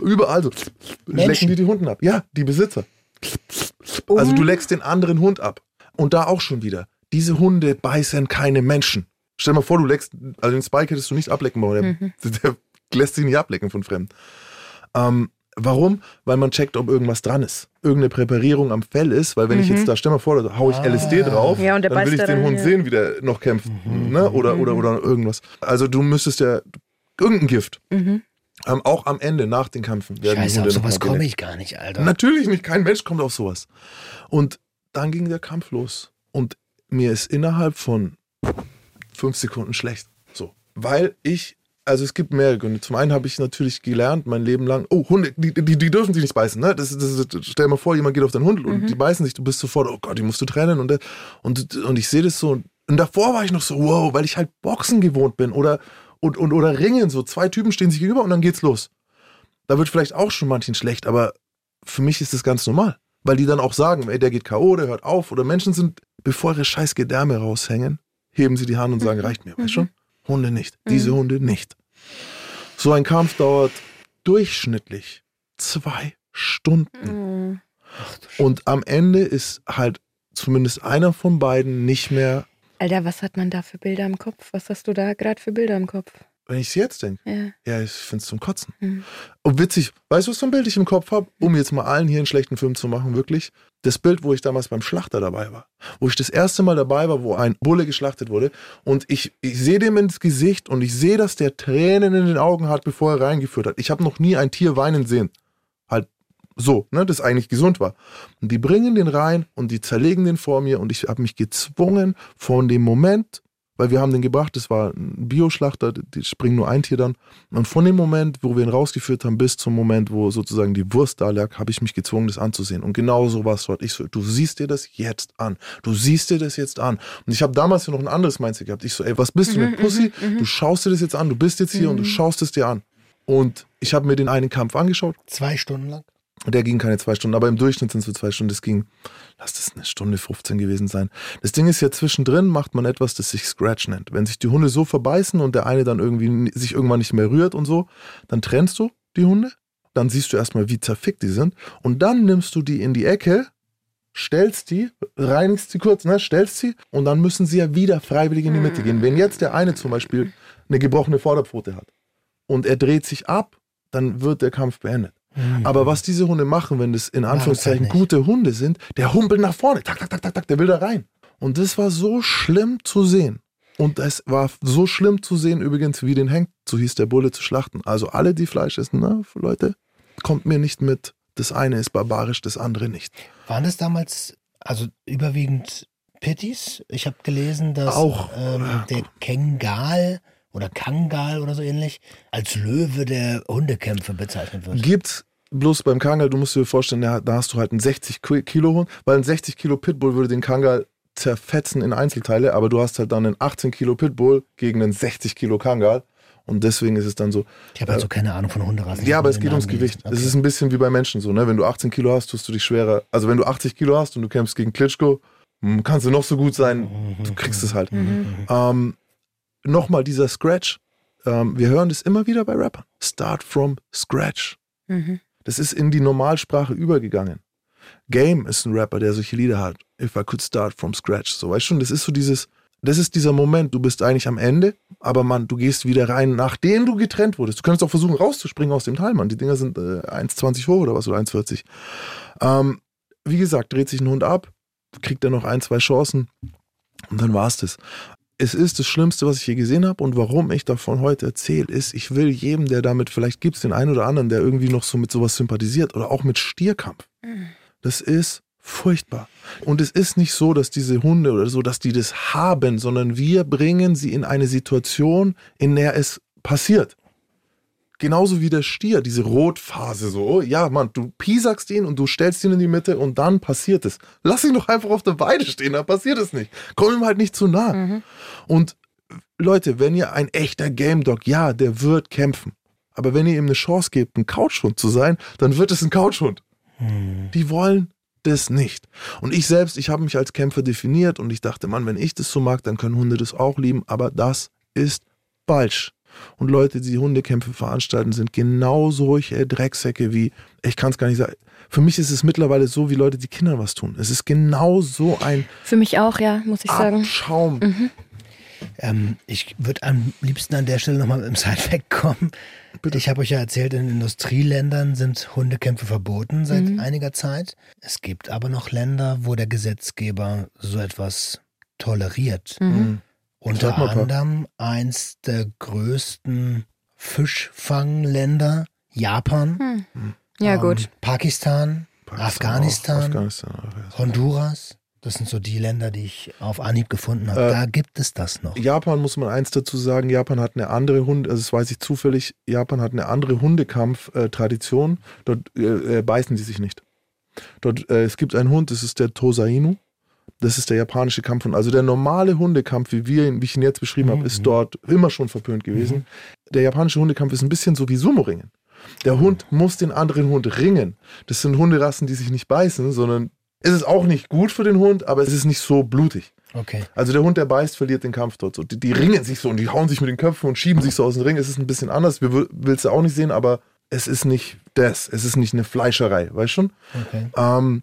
Überall so. Lecken die die Hunden ab. Ja, die Besitzer. Also du leckst den anderen Hund ab. Und da auch schon wieder. Diese Hunde beißen keine Menschen. Stell dir mal vor, du leckst, also den Spike hättest du nicht ablecken wollen. Der, der lässt sich nicht ablecken von Fremden. Ähm, warum? Weil man checkt, ob irgendwas dran ist. Irgendeine Präparierung am Fell ist, weil wenn ich jetzt da, stell mal vor, da hau ich LSD drauf, Ja, und der dann will ich den Hund ja. sehen, wie der noch kämpft. Ne? Oder, oder, oder irgendwas. Also du müsstest ja irgendein Gift. Ähm, auch am Ende, nach den Kämpfen, werden Scheiße, auf sowas komme ich gar nicht, Alter. Natürlich nicht, kein Mensch kommt auf sowas. Und dann ging der Kampf los. Und mir ist innerhalb von fünf Sekunden schlecht. So. Weil ich, also es gibt mehrere Gründe. Zum einen habe ich natürlich gelernt, mein Leben lang, oh, Hunde, die, die, die dürfen sich nicht beißen. Ne? Das, das, stell dir mal vor, jemand geht auf deinen Hund und die beißen sich, du bist sofort, oh Gott, die musst du trennen. Und, und, und ich sehe das so. Und, und davor war ich noch so, wow, weil ich halt Boxen gewohnt bin oder, und, und, oder Ringen. So zwei Typen stehen sich gegenüber und dann geht's los. Da wird vielleicht auch schon manchen schlecht, aber für mich ist das ganz normal. Weil die dann auch sagen, ey, der geht K.O., der hört auf. Oder Menschen sind, bevor ihre scheiß Gedärme raushängen, heben sie die Hand und sagen, reicht mir, weißt schon? Hunde nicht. Diese Hunde nicht. So ein Kampf dauert durchschnittlich zwei Stunden. Und am Ende ist halt zumindest einer von beiden nicht mehr, Alter, was hat man da für Bilder im Kopf? Was hast du da gerade für Bilder im Kopf? Wenn ich es jetzt denke, Ja. ja, ich finde es zum Kotzen. Mhm. Und witzig, weißt du, was für ein Bild ich im Kopf habe, um jetzt mal allen hier einen schlechten Film zu machen, wirklich? Das Bild, wo ich damals beim Schlachter dabei war. Wo ich das erste Mal dabei war, wo ein Bulle geschlachtet wurde. Und ich, ich sehe dem ins Gesicht und ich sehe, dass der Tränen in den Augen hat, bevor er reingeführt hat. Ich habe noch nie ein Tier weinen sehen. Halt so, ne, das eigentlich gesund war. Und die bringen den rein und die zerlegen den vor mir und ich habe mich gezwungen von dem Moment, weil wir haben den gebracht, das war ein Bioschlachter, die springen nur ein Tier dann. Und von dem Moment, wo wir ihn rausgeführt haben, bis zum Moment, wo sozusagen die Wurst da lag, habe ich mich gezwungen, das anzusehen. Und genau so war es dort. Ich so, du siehst dir das jetzt an. Du siehst dir das jetzt an. Und ich habe damals ja noch ein anderes Mindset gehabt. Ich so, ey, was bist du, eine Pussy? Du schaust dir das jetzt an, du bist jetzt hier und du schaust es dir an. Und ich habe mir den einen Kampf angeschaut. Zwei Stunden lang? Der ging keine zwei Stunden, aber im Durchschnitt sind es so zwei Stunden. Das ging, lass das eine Stunde 15 gewesen sein. Das Ding ist ja, zwischendrin macht man etwas, das sich Scratch nennt. Wenn sich die Hunde so verbeißen und der eine dann irgendwie sich irgendwann nicht mehr rührt und so, dann trennst du die Hunde. Dann siehst du erstmal, wie zerfickt die sind. Und dann nimmst du die in die Ecke, stellst die, reinigst sie kurz, ne, stellst sie und dann müssen sie ja wieder freiwillig in die Mitte gehen. Wenn jetzt der eine zum Beispiel eine gebrochene Vorderpfote hat und er dreht sich ab, dann wird der Kampf beendet. Aber was diese Hunde machen, wenn das in Anführungszeichen nicht. gute Hunde sind, der humpelt nach vorne, tak, tak, tak, tak, tak, der will da rein. Und das war so schlimm zu sehen. Und es war so schlimm zu sehen, übrigens, wie den hängt, so hieß der Bulle zu schlachten. Also alle, die Fleisch essen, ne, Leute, kommt mir nicht mit. Das eine ist barbarisch, das andere nicht. Waren das damals, also überwiegend Pitties? Ich habe gelesen, dass Auch. ähm, der Kengal oder Kangal oder so ähnlich als Löwe der Hundekämpfe bezeichnet wird. Gibt's bloß beim Kangal, du musst dir vorstellen, da hast du halt einen 60 Ki- Kilo Hund, weil ein 60 Kilo Pitbull würde den Kangal zerfetzen in Einzelteile, aber du hast halt dann einen 18 Kilo Pitbull gegen einen 60 Kilo Kangal und deswegen ist es dann so, Ich habe also keine Ahnung von Hunderassen. ja, aber es geht ums Namen Gewicht. gelesen. Es ist ein bisschen wie bei Menschen so, ne? Wenn du 18 Kilo hast, tust du dich schwerer. Also wenn du 80 Kilo hast und du kämpfst gegen Klitschko, hm, kannst du noch so gut sein, du kriegst es halt. Ähm, Nochmal dieser Scratch. Ähm, wir hören das immer wieder bei Rappern. Start from scratch. Mhm. Das ist in die Normalsprache übergegangen. Game ist ein Rapper, der solche Lieder hat. If I could start from scratch. So, weißt du schon, das ist so dieses, das ist dieser Moment, du bist eigentlich am Ende, aber Mann, du gehst wieder rein, nachdem du getrennt wurdest. Du könntest auch versuchen, rauszuspringen aus dem Teil, Mann. Die Dinger sind äh, 1,20 hoch oder was, oder 1,40. Ähm, wie gesagt, dreht sich ein Hund ab, kriegt er noch ein, zwei Chancen und dann war's das. Es ist das Schlimmste, was ich je gesehen habe und warum ich davon heute erzähle, ist, ich will jedem, der damit, vielleicht gibt es den einen oder anderen, der irgendwie noch so mit sowas sympathisiert oder auch mit Stierkampf. Das ist furchtbar. Und es ist nicht so, dass diese Hunde oder so, dass die das haben, sondern wir bringen sie in eine Situation, in der es passiert. Genauso wie der Stier, diese Rotphase so. Oh, ja, Mann, du piesagst ihn und du stellst ihn in die Mitte und dann passiert es. Lass ihn doch einfach auf der Weide stehen, dann passiert es nicht. Komm ihm halt nicht zu nah. Und Leute, wenn ihr ein echter Game Dog, ja, der wird kämpfen. Aber wenn ihr ihm eine Chance gebt, ein Couchhund zu sein, dann wird es ein Couchhund. Die wollen das nicht. Und ich selbst, ich habe mich als Kämpfer definiert und ich dachte, Mann, wenn ich das so mag, dann können Hunde das auch lieben. Aber das ist falsch. Und Leute, die Hundekämpfe veranstalten, sind genau solche Drecksäcke wie, ich kann es gar nicht sagen. Für mich ist es mittlerweile so, wie Leute, die Kindern was tun. Es ist genau so ein Für mich auch, ja, muss ich sagen. Abschaum. Ähm, ich würde am liebsten an der Stelle nochmal mit dem Sidefact kommen. Ich habe euch ja erzählt, in Industrieländern sind Hundekämpfe verboten seit einiger Zeit. Es gibt aber noch Länder, wo der Gesetzgeber so etwas toleriert. Unter anderem eins der größten Fischfangländer, Japan, Ja, ähm, gut. Pakistan, Pakistan Afghanistan, auch, Afghanistan auch, ja. Honduras. Das sind so die Länder, die ich auf Anhieb gefunden habe. Äh, da gibt es das noch. Japan muss man eins dazu sagen, Japan hat eine andere Hund, also das weiß ich zufällig, Japan hat eine andere Hundekampf-Tradition. Dort äh, äh, beißen die sich nicht. Dort, äh, es gibt einen Hund, das ist der Tosainu. Das ist der japanische Kampfhund. Also der normale Hundekampf, wie, wir ihn, wie ich ihn jetzt beschrieben habe, ist dort immer schon verpönt gewesen. Der japanische Hundekampf ist ein bisschen so wie Sumo-Ringen. Der Hund muss den anderen Hund ringen. Das sind Hunderassen, die sich nicht beißen, sondern es ist auch nicht gut für den Hund, aber es ist nicht so blutig. Okay. Also der Hund, der beißt, verliert den Kampf dort. So, die, die ringen sich so und die hauen sich mit den Köpfen und schieben sich so aus dem Ring. Es ist ein bisschen anders. Wir will- willst du auch nicht sehen, aber es ist nicht das. Es ist nicht eine Fleischerei, weißt schon? okay. Ähm,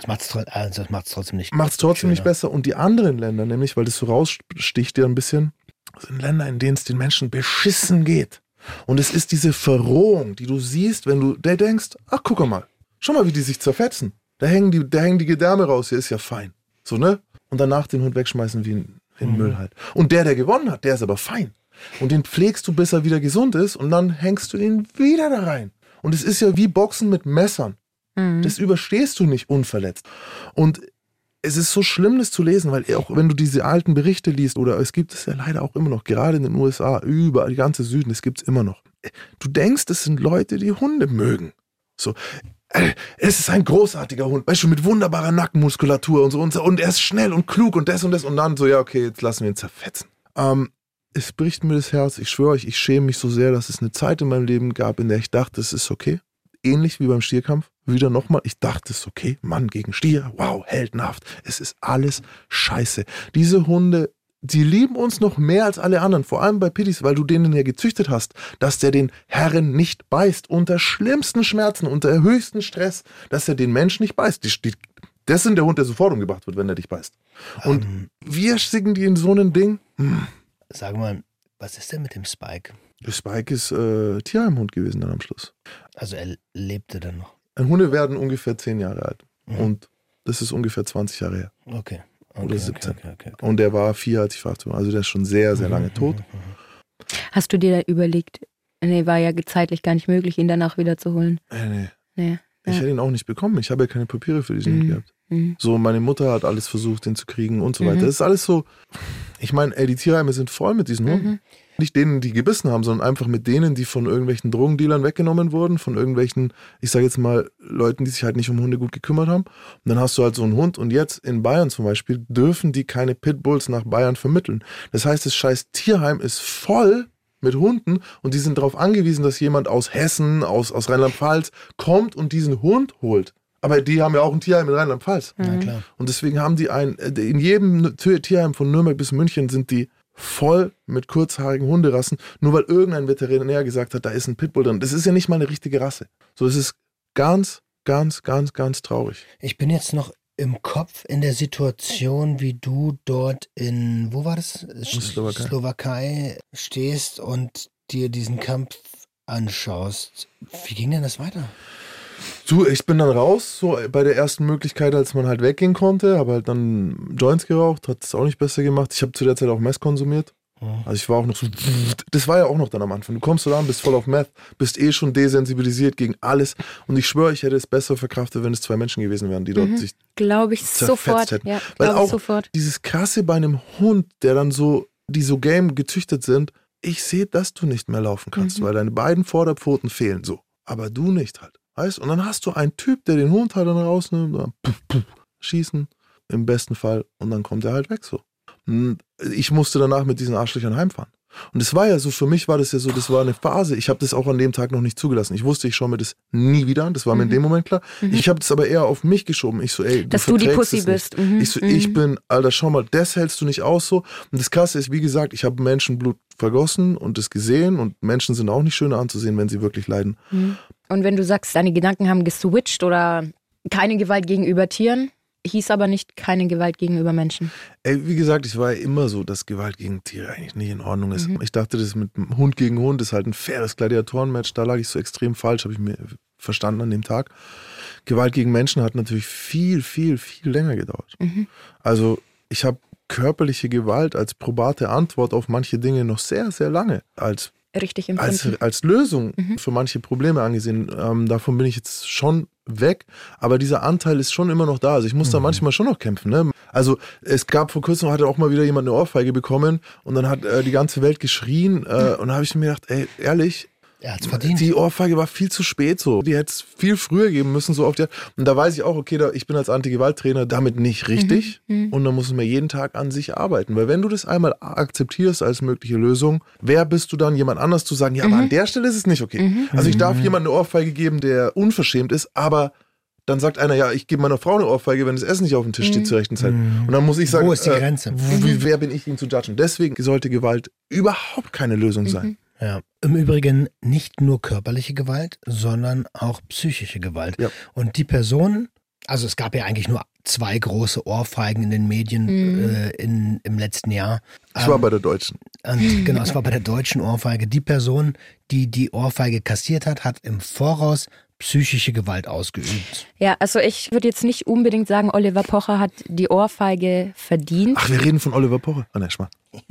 Das macht es also trotzdem nicht Macht es trotzdem nicht schöner. besser. Und die anderen Länder, nämlich, weil das so raussticht dir ein bisschen, sind Länder, in denen es den Menschen beschissen geht. Und es ist diese Verrohung, die du siehst, wenn du der denkst, ach guck mal, schau mal, wie die sich zerfetzen. Da hängen die, da hängen die Gedärme raus, hier ist ja fein. So, ne? Und danach den Hund wegschmeißen wie ein, wie ein Müll halt. Und der, der gewonnen hat, der ist aber fein. Und den pflegst du, bis er wieder gesund ist und dann hängst du ihn wieder da rein. Und es ist ja wie Boxen mit Messern. Das überstehst du nicht unverletzt. Und es ist so schlimm, das zu lesen, weil auch wenn du diese alten Berichte liest, oder es gibt es ja leider auch immer noch, gerade in den USA, überall, die ganze Süden, es gibt es immer noch. Du denkst, es sind Leute, die Hunde mögen. So, es ist ein großartiger Hund, weißt du, mit wunderbarer Nackenmuskulatur und so und, so, und er ist schnell und klug und das und das und dann so, ja, okay, jetzt lassen wir ihn zerfetzen. Ähm, es bricht mir das Herz, ich schwöre euch, ich schäme mich so sehr, dass es eine Zeit in meinem Leben gab, in der ich dachte, es ist okay. Ähnlich wie beim Stierkampf, wieder nochmal, ich dachte, es ist okay, Mann gegen Stier, wow, heldenhaft. Es ist alles scheiße. Diese Hunde, die lieben uns noch mehr als alle anderen, vor allem bei Pittis, weil du denen ja gezüchtet hast, dass der den Herren nicht beißt, unter schlimmsten Schmerzen, unter höchsten Stress, dass er den Menschen nicht beißt. Die, die, das sind der Hund, der sofort umgebracht wird, wenn er dich beißt. Und wir schicken die in so ein Ding. Hm. Sag mal, was ist denn mit dem Spike? Der Spike ist äh, Tierheimhund gewesen dann am Schluss. Also er lebte dann noch. Hunde werden ungefähr 10 Jahre alt. Und das ist ungefähr 20 Jahre her. Okay. okay Oder 17. Okay, okay, okay. Und der war vier, als ich verhaftet war. Also der ist schon sehr, sehr lange tot. Hast du dir da überlegt, nee, war ja zeitlich gar nicht möglich, ihn danach wiederzuholen. Äh, nee. Nee. Ich Ja. hätte ihn auch nicht bekommen. Ich habe ja keine Papiere für diesen Hund Mhm. gehabt. Mhm. So, meine Mutter hat alles versucht, den zu kriegen und so weiter. Mhm. Das ist alles so. Ich meine, ey, die Tierheime sind voll mit diesen Hunden. Mhm. Nicht denen, die gebissen haben, sondern einfach mit denen, die von irgendwelchen Drogendealern weggenommen wurden, von irgendwelchen, ich sage jetzt mal, Leuten, die sich halt nicht um Hunde gut gekümmert haben. Und dann hast du halt so einen Hund und jetzt in Bayern zum Beispiel dürfen die keine Pitbulls nach Bayern vermitteln. Das heißt, das scheiß Tierheim ist voll mit Hunden und die sind darauf angewiesen, dass jemand aus Hessen, aus, aus Rheinland-Pfalz kommt und diesen Hund holt. Aber die haben ja auch ein Tierheim in Rheinland-Pfalz. Klar. Und deswegen haben die ein, in jedem Tier- Tierheim von Nürnberg bis München sind die voll mit kurzhaarigen Hunderassen, nur weil irgendein Veterinär gesagt hat, da ist ein Pitbull drin. Das ist ja nicht mal eine richtige Rasse. So, es ist ganz, ganz, ganz, ganz traurig. Ich bin jetzt noch im Kopf in der Situation, wie du dort in, wo war das? Slowakei. Slowakei stehst und dir diesen Kampf anschaust. Wie ging denn das weiter? Du, ich bin dann raus, so bei der ersten Möglichkeit, als man halt weggehen konnte, habe halt dann Joints geraucht, hat es auch nicht besser gemacht. Ich habe zu der Zeit auch Mess konsumiert. Also ich war auch noch so, das war ja auch noch dann am Anfang. Du kommst so an, bist voll auf Meth, bist eh schon desensibilisiert gegen alles. Und ich schwöre, ich hätte es besser verkraftet, wenn es zwei Menschen gewesen wären, die dort sich Glaube ich sofort. hätten. Ja, Weil glaube ich auch sofort. dieses krasse bei einem Hund, der dann so, die so game gezüchtet sind, ich sehe, dass du nicht mehr laufen kannst, Mhm. weil deine beiden Vorderpfoten fehlen so. Aber du nicht halt. Weißt? Und dann hast du einen Typ, der den Hund halt dann rausnimmt, dann puff, puff, schießen, im besten Fall, und dann kommt er halt weg so. Und Ich musste danach mit diesen Arschlöchern heimfahren. Und es war ja so, für mich war das ja so, das war eine Phase. Ich habe das auch an dem Tag noch nicht zugelassen. Ich wusste, ich schaue mir das nie wieder an. Das war mir in dem Moment klar. Ich habe das aber eher auf mich geschoben. Ich so, ey, Mhm. Dass du die Pussy bist. Mhm, Ich so, mhm. ich bin, Alter, schau mal, das hältst du nicht aus so. Und das Krasse ist, wie gesagt, ich habe Menschenblut vergossen und das gesehen und Menschen sind auch nicht schöner anzusehen, wenn sie wirklich leiden. Und wenn du sagst, deine Gedanken haben geswitcht oder keine Gewalt gegenüber Tieren, hieß aber nicht keine Gewalt gegenüber Menschen. Ey, wie gesagt, ich war ja immer so, dass Gewalt gegen Tiere eigentlich nicht in Ordnung ist. Ich dachte, das mit Hund gegen Hund ist halt ein faires Gladiatorenmatch. Da lag ich so extrem falsch, habe ich mir verstanden an dem Tag. Gewalt gegen Menschen hat natürlich viel, viel, viel länger gedauert. Also ich habe körperliche Gewalt als probate Antwort auf manche Dinge noch sehr, sehr lange als Richtig als, empfunden. als Lösung für manche Probleme angesehen. Ähm, davon bin ich jetzt schon weg, aber dieser Anteil ist schon immer noch da. Also ich muss da manchmal schon noch kämpfen. Ne? Also es gab vor kurzem, hatte auch mal wieder jemand eine Ohrfeige bekommen und dann hat äh, die ganze Welt geschrien äh, und da habe ich mir gedacht, ey, ehrlich, Er hat's verdient. die Ohrfeige war viel zu spät so. Die hätte es viel früher geben müssen, so auf der. Und da weiß ich auch, okay, da, ich bin als Anti-Gewalt-Trainer damit nicht richtig. Und da muss man jeden Tag an sich arbeiten. Weil wenn du das einmal akzeptierst als mögliche Lösung, wer bist du dann, jemand anders zu sagen, ja, aber an der Stelle ist es nicht okay. Also ich darf jemandem eine Ohrfeige geben, der unverschämt ist, aber dann sagt einer, ja, ich gebe meiner Frau eine Ohrfeige, wenn das Essen nicht auf dem Tisch steht zur rechten Zeit. Und dann muss ich sagen, Wo ist die äh, Grenze? wie, wer bin ich, ihn zu judgen? Deswegen sollte Gewalt überhaupt keine Lösung sein. Ja. Im Übrigen nicht nur körperliche Gewalt, sondern auch psychische Gewalt. Ja. Und die Person, also es gab ja eigentlich nur zwei große Ohrfeigen in den Medien äh, in, im letzten Jahr. Ich war bei der Deutschen. Und genau, es war bei der deutschen Ohrfeige. Die Person, die die Ohrfeige kassiert hat, hat im Voraus psychische Gewalt ausgeübt. Ja, also ich würde jetzt nicht unbedingt sagen, Oliver Pocher hat die Ohrfeige verdient. Ach, wir reden von Oliver Pocher. Ah, ne.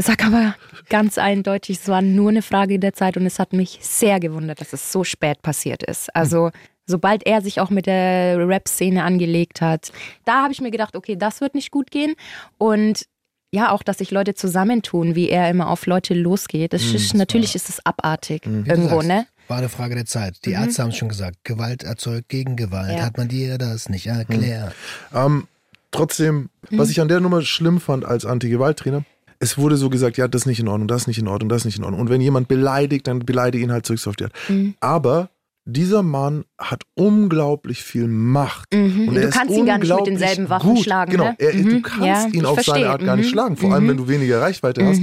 Sag aber ganz eindeutig, es war nur eine Frage der Zeit und es hat mich sehr gewundert, dass es so spät passiert ist. Also sobald er sich auch mit der Rap-Szene angelegt hat, da habe ich mir gedacht, okay, das wird nicht gut gehen. Und ja, auch, dass sich Leute zusammentun, wie er immer auf Leute losgeht. Das ist, natürlich ist es abartig du irgendwo, ne? War eine Frage der Zeit. Die Ärzte haben es schon gesagt, Gewalt erzeugt Gegengewalt. Ja. Hat man dir das nicht erklärt? Ähm, trotzdem, was ich an der Nummer schlimm fand als Anti-Gewalt-Trainer, es wurde so gesagt, ja, das ist nicht in Ordnung, das ist nicht in Ordnung, das ist nicht in Ordnung. Und wenn jemand beleidigt, dann beleidige ihn halt zurück auf die Art. Aber dieser Mann hat unglaublich viel Macht. Mhm. Und Du ist kannst ihn gar nicht mit denselben Waffen gut. schlagen, Genau, ne? er, Mhm. du kannst Ja, ihn auf verstehe. seine Art gar nicht Mhm. schlagen, vor allem wenn du weniger Reichweite hast.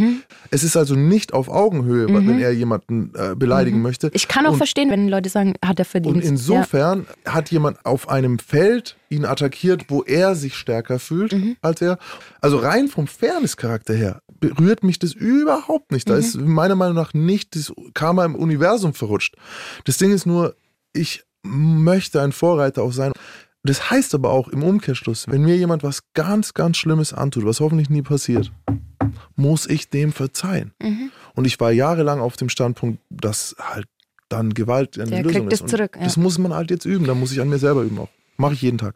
Es ist also nicht auf Augenhöhe, wenn er jemanden äh, beleidigen möchte. Ich kann auch Und- verstehen, wenn Leute sagen, hat er verdient. und insofern hat jemand auf einem Feld ihn attackiert, wo er sich stärker fühlt Mhm. als er. Also rein vom Fairness-Charakter her berührt mich das überhaupt nicht. Da Mhm. ist meiner Meinung nach nicht das Karma im Universum verrutscht. Das Ding ist nur, ich möchte ein Vorreiter auch sein. Das heißt aber auch im Umkehrschluss, wenn mir jemand was ganz, ganz Schlimmes antut, was hoffentlich nie passiert, muss ich dem verzeihen. Mhm. Und ich war jahrelang auf dem Standpunkt, dass halt dann Gewalt eine Der Lösung kriegt ist. Und zurück, ja. Das muss man halt jetzt üben. Da muss ich an mir selber üben auch. Mache ich jeden Tag.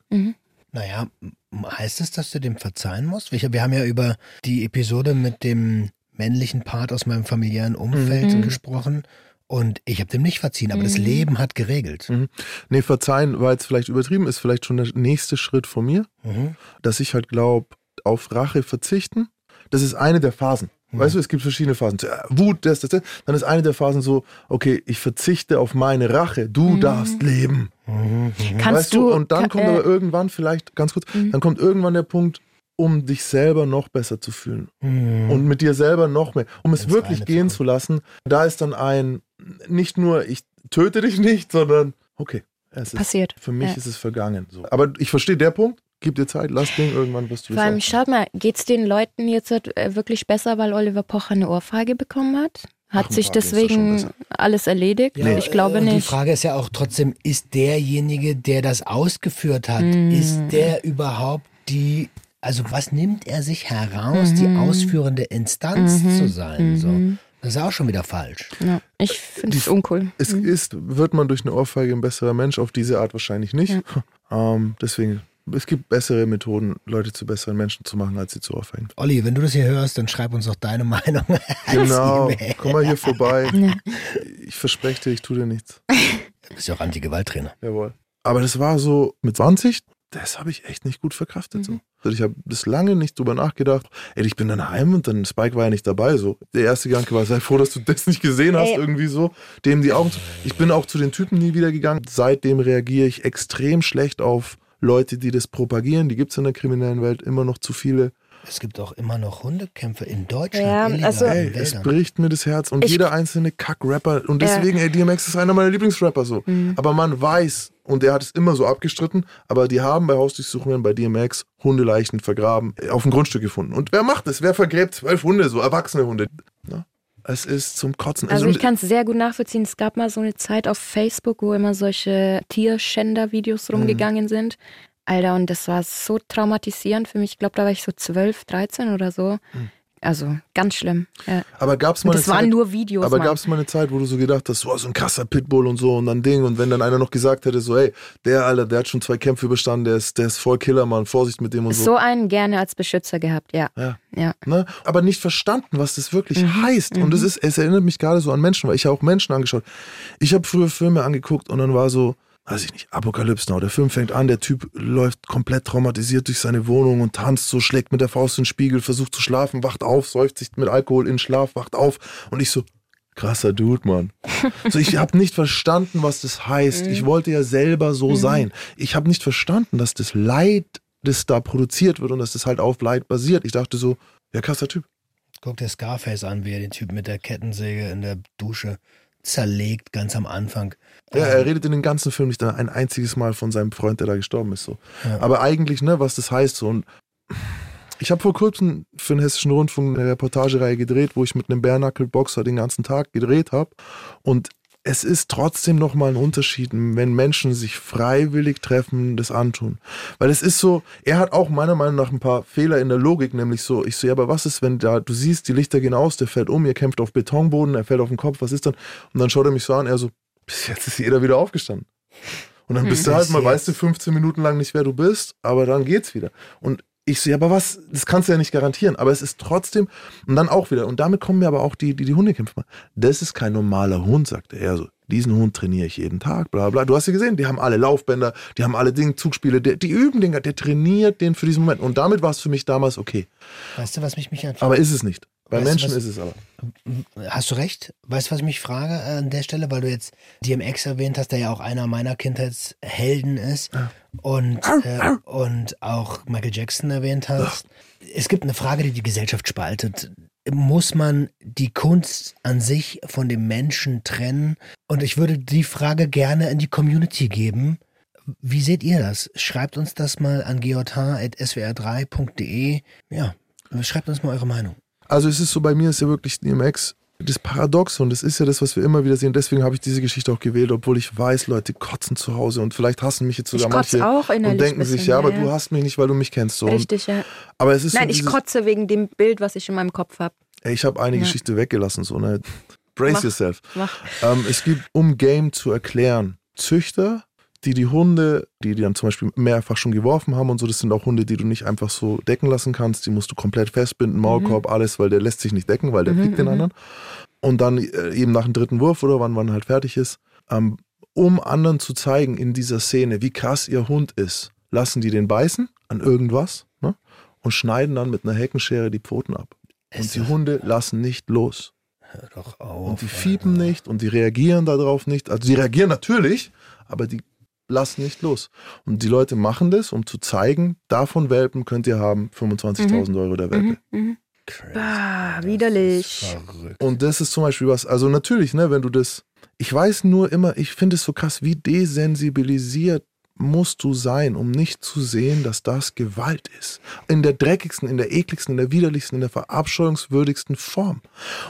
Naja, m- heißt es, dass du dem verzeihen musst? Wir, wir haben ja über die Episode mit dem männlichen Part aus meinem familiären Umfeld Mhm. gesprochen und ich habe dem nicht verziehen, aber das Leben hat geregelt. Mhm. Nee, verzeihen war jetzt vielleicht übertrieben, ist vielleicht schon der nächste Schritt von mir, Mhm. dass ich halt glaube, auf Rache verzichten. Das ist eine der Phasen. Weißt du, es gibt verschiedene Phasen. Äh, Wut, das, das, das. Dann ist eine der Phasen so, okay, ich verzichte auf meine Rache. Du darfst leben. Kannst weißt du? Und dann kann- kommt äh, aber irgendwann, vielleicht ganz kurz, dann kommt irgendwann der Punkt, um dich selber noch besser zu fühlen. Mhm. Und mit dir selber noch mehr. Um es Ins wirklich gehen zu lassen, da ist dann ein, nicht nur, ich töte dich nicht, sondern, okay, es ist, Passiert. für mich Ja. ist es vergangen. So. Aber ich verstehe der Punkt, Gib dir Zeit, lass Ding, irgendwann wirst du Vor allem, schaut mal, geht's den Leuten jetzt äh, wirklich besser, weil Oliver Pocher eine Ohrfeige bekommen hat? Hat Ach, sich deswegen alles erledigt? Ja, ich glaube Die nicht. Frage ist ja auch trotzdem, ist derjenige, der das ausgeführt hat, Mm. ist der überhaupt die, also was nimmt er sich heraus, Mhm. die ausführende Instanz zu sein? So. Das ist auch schon wieder falsch. Ja, ich finde es uncool. Es ist, wird man durch eine Ohrfeige ein besserer Mensch, auf diese Art wahrscheinlich nicht. Ähm, deswegen, es gibt bessere Methoden, Leute zu besseren Menschen zu machen, als sie zu ohrfeigen. Olli, wenn du das hier hörst, dann schreib uns doch deine Meinung. Genau, E-Mail. komm mal hier vorbei. Ich verspreche dir, ich tue dir nichts. Du bist ja auch Anti-Gewalttrainer. Jawohl. Aber das war so mit 20, das habe ich echt nicht gut verkraftet. So. Also Ich habe das lange nicht drüber nachgedacht. Ey, ich bin dann heim und dann Spike war ja nicht dabei. So. Der erste Gedanke war, sei froh, dass du das nicht gesehen hast, Ey. irgendwie so. Dem die Augen zu. Ich bin auch zu den Typen nie wieder gegangen. Seitdem reagiere ich extrem schlecht auf Leute, die das propagieren. Die gibt es in der kriminellen Welt immer noch zu viele. Es gibt auch immer noch Hundekämpfe in Deutschland. Ja, illegal also- Ey, es bricht mir das Herz. Und Ich- jeder einzelne Kack-Rapper. Und Ja. deswegen, ey, DMX ist einer meiner Lieblingsrapper so. Mhm. Aber man weiß, und er hat es immer so abgestritten, aber die haben bei Hausdurchsuchungen bei DMX Hundeleichen vergraben, auf dem Grundstück gefunden. Und wer macht das? Wer vergräbt zwölf Hunde, so erwachsene Hunde? Es ist zum Kotzen. Also ich kann es sehr gut nachvollziehen. Es gab mal so eine Zeit auf Facebook, wo immer solche Tierschänder-Videos Mhm. rumgegangen sind. Alter, und das war so traumatisierend für mich. Ich glaube, da war ich so 12, 13 oder so. Mhm. Also ganz schlimm. Ja. aber gab's mal Und eine das waren Zeit, nur Videos. aber gab es mal eine Zeit, wo du so gedacht hast, so, so ein krasser Pitbull und so und dann Ding und wenn dann einer noch gesagt hätte, so, ey, der Alter, der hat schon zwei Kämpfe überstanden, der ist, der ist voll Killer, Mann, Vorsicht mit dem und so. so einen gerne als Beschützer gehabt, ja. Ja. Ja. Ne? Aber nicht verstanden, was das wirklich Mhm. heißt. Und es ist, es erinnert mich gerade so an Menschen, weil ich ja auch Menschen angeschaut. Ich habe früher Filme angeguckt und dann war so, weiß ich nicht, Apokalypse Now. Der Film fängt an, der Typ läuft komplett traumatisiert durch seine Wohnung und tanzt so, schlägt mit der Faust in den Spiegel, versucht zu schlafen, wacht auf, säuft sich mit Alkohol in den Schlaf, wacht auf und ich so, krasser Dude, Mann. So, ich habe nicht verstanden, was das heißt. Ich wollte ja selber so sein. Ich habe nicht verstanden, dass das Leid, das da produziert wird und dass das halt auf Leid basiert. Ich dachte so, ja, krasser Typ. Guck dir Scarface an, wie er den Typen mit der Kettensäge in der Dusche zerlegt, ganz am Anfang. Ja, er redet in den ganzen Film nicht ein einziges Mal von seinem Freund, der da gestorben ist. So. Aber eigentlich, ne, was das heißt. So. Und ich habe vor kurzem für den Hessischen Rundfunk eine Reportagereihe gedreht, wo ich mit einem Bärnackel-Boxer den ganzen Tag gedreht habe. Und es ist trotzdem nochmal ein Unterschied, wenn Menschen sich freiwillig treffen, das antun. Weil es ist so, er hat auch meiner Meinung nach ein paar Fehler in der Logik, nämlich so, ich so, ja, aber was ist, wenn da, du siehst, die Lichter gehen aus, der fällt um, ihr kämpft auf Betonboden, er fällt auf den Kopf, was ist dann? Und dann schaut er mich so an, er so, bis jetzt ist jeder wieder aufgestanden. Und dann bist du halt mal, weißt du, 15 Minuten lang nicht, wer du bist, aber dann geht's wieder. Und ich so, ja, aber was, das kannst du ja nicht garantieren, aber es ist trotzdem, und dann auch wieder, und damit kommen mir aber auch die, die, die Hundekämpfe mal. Das ist kein normaler Hund, sagte er so. Diesen Hund trainiere ich jeden Tag, bla bla. Du hast ja gesehen, die haben alle Laufbänder, die haben alle Dinge, Zugspiele, die, die üben den, der trainiert den für diesen Moment. Und damit war es für mich damals okay. Weißt du, was mich mich einfach Aber ist es nicht. Bei Weißt Menschen was- ist es aber. Hast du recht? Weißt du, was ich mich frage äh, an der Stelle, weil du jetzt DMX erwähnt hast, der ja auch einer meiner Kindheitshelden ist und, äh, und auch Michael Jackson erwähnt hast. Es gibt eine Frage, die die Gesellschaft spaltet. Muss man die Kunst an sich von dem Menschen trennen? Und ich würde die Frage gerne in die Community geben. Wie seht ihr das? Schreibt uns das mal an geotar.swr3.de. Ja, schreibt uns mal eure Meinung. Also es ist so, bei mir ist ja wirklich DMX das Paradox und das ist ja das, was wir immer wieder sehen. Deswegen habe ich diese Geschichte auch gewählt, obwohl ich weiß, Leute kotzen zu Hause und vielleicht hassen mich jetzt sogar Ich kotze manche auch und denken sich, ja, aber ja, du ja. hast mich nicht, weil du mich kennst. So. Richtig, ja. aber es ist Nein, so ich kotze wegen dem Bild, was ich in meinem Kopf habe. ey, ich habe eine Ja. Geschichte weggelassen, so ne. Brace Mach. yourself. Mach. Ähm, es gibt, um Game zu erklären, Züchter, die die Hunde, die die dann zum Beispiel mehrfach schon geworfen haben und so, das sind auch Hunde, die du nicht einfach so decken lassen kannst. Die musst du komplett festbinden, Maulkorb, alles, weil der lässt sich nicht decken, weil der fliegt den anderen. Und dann äh, eben nach dem dritten Wurf oder wann man halt fertig ist, ähm, um anderen zu zeigen in dieser Szene, wie krass ihr Hund ist, lassen die den beißen an irgendwas ne? und schneiden dann mit einer Heckenschere die Pfoten ab. Und die Hunde lassen nicht los. Hör doch auf. Und die fiepen nicht und die reagieren darauf nicht. Also die reagieren natürlich, aber die lassen nicht los. Und die Leute machen das, um zu zeigen, davon Welpen könnt ihr haben 25.000 Euro der Welpe. Mhm. Crazy. Bah, Das widerlich. Und das ist zum Beispiel was, also natürlich, ne, wenn du das, ich weiß nur immer, ich finde es so krass, wie desensibilisiert musst du sein, um nicht zu sehen, dass das Gewalt ist. In der dreckigsten, in der ekligsten, in der widerlichsten, in der verabscheuungswürdigsten Form.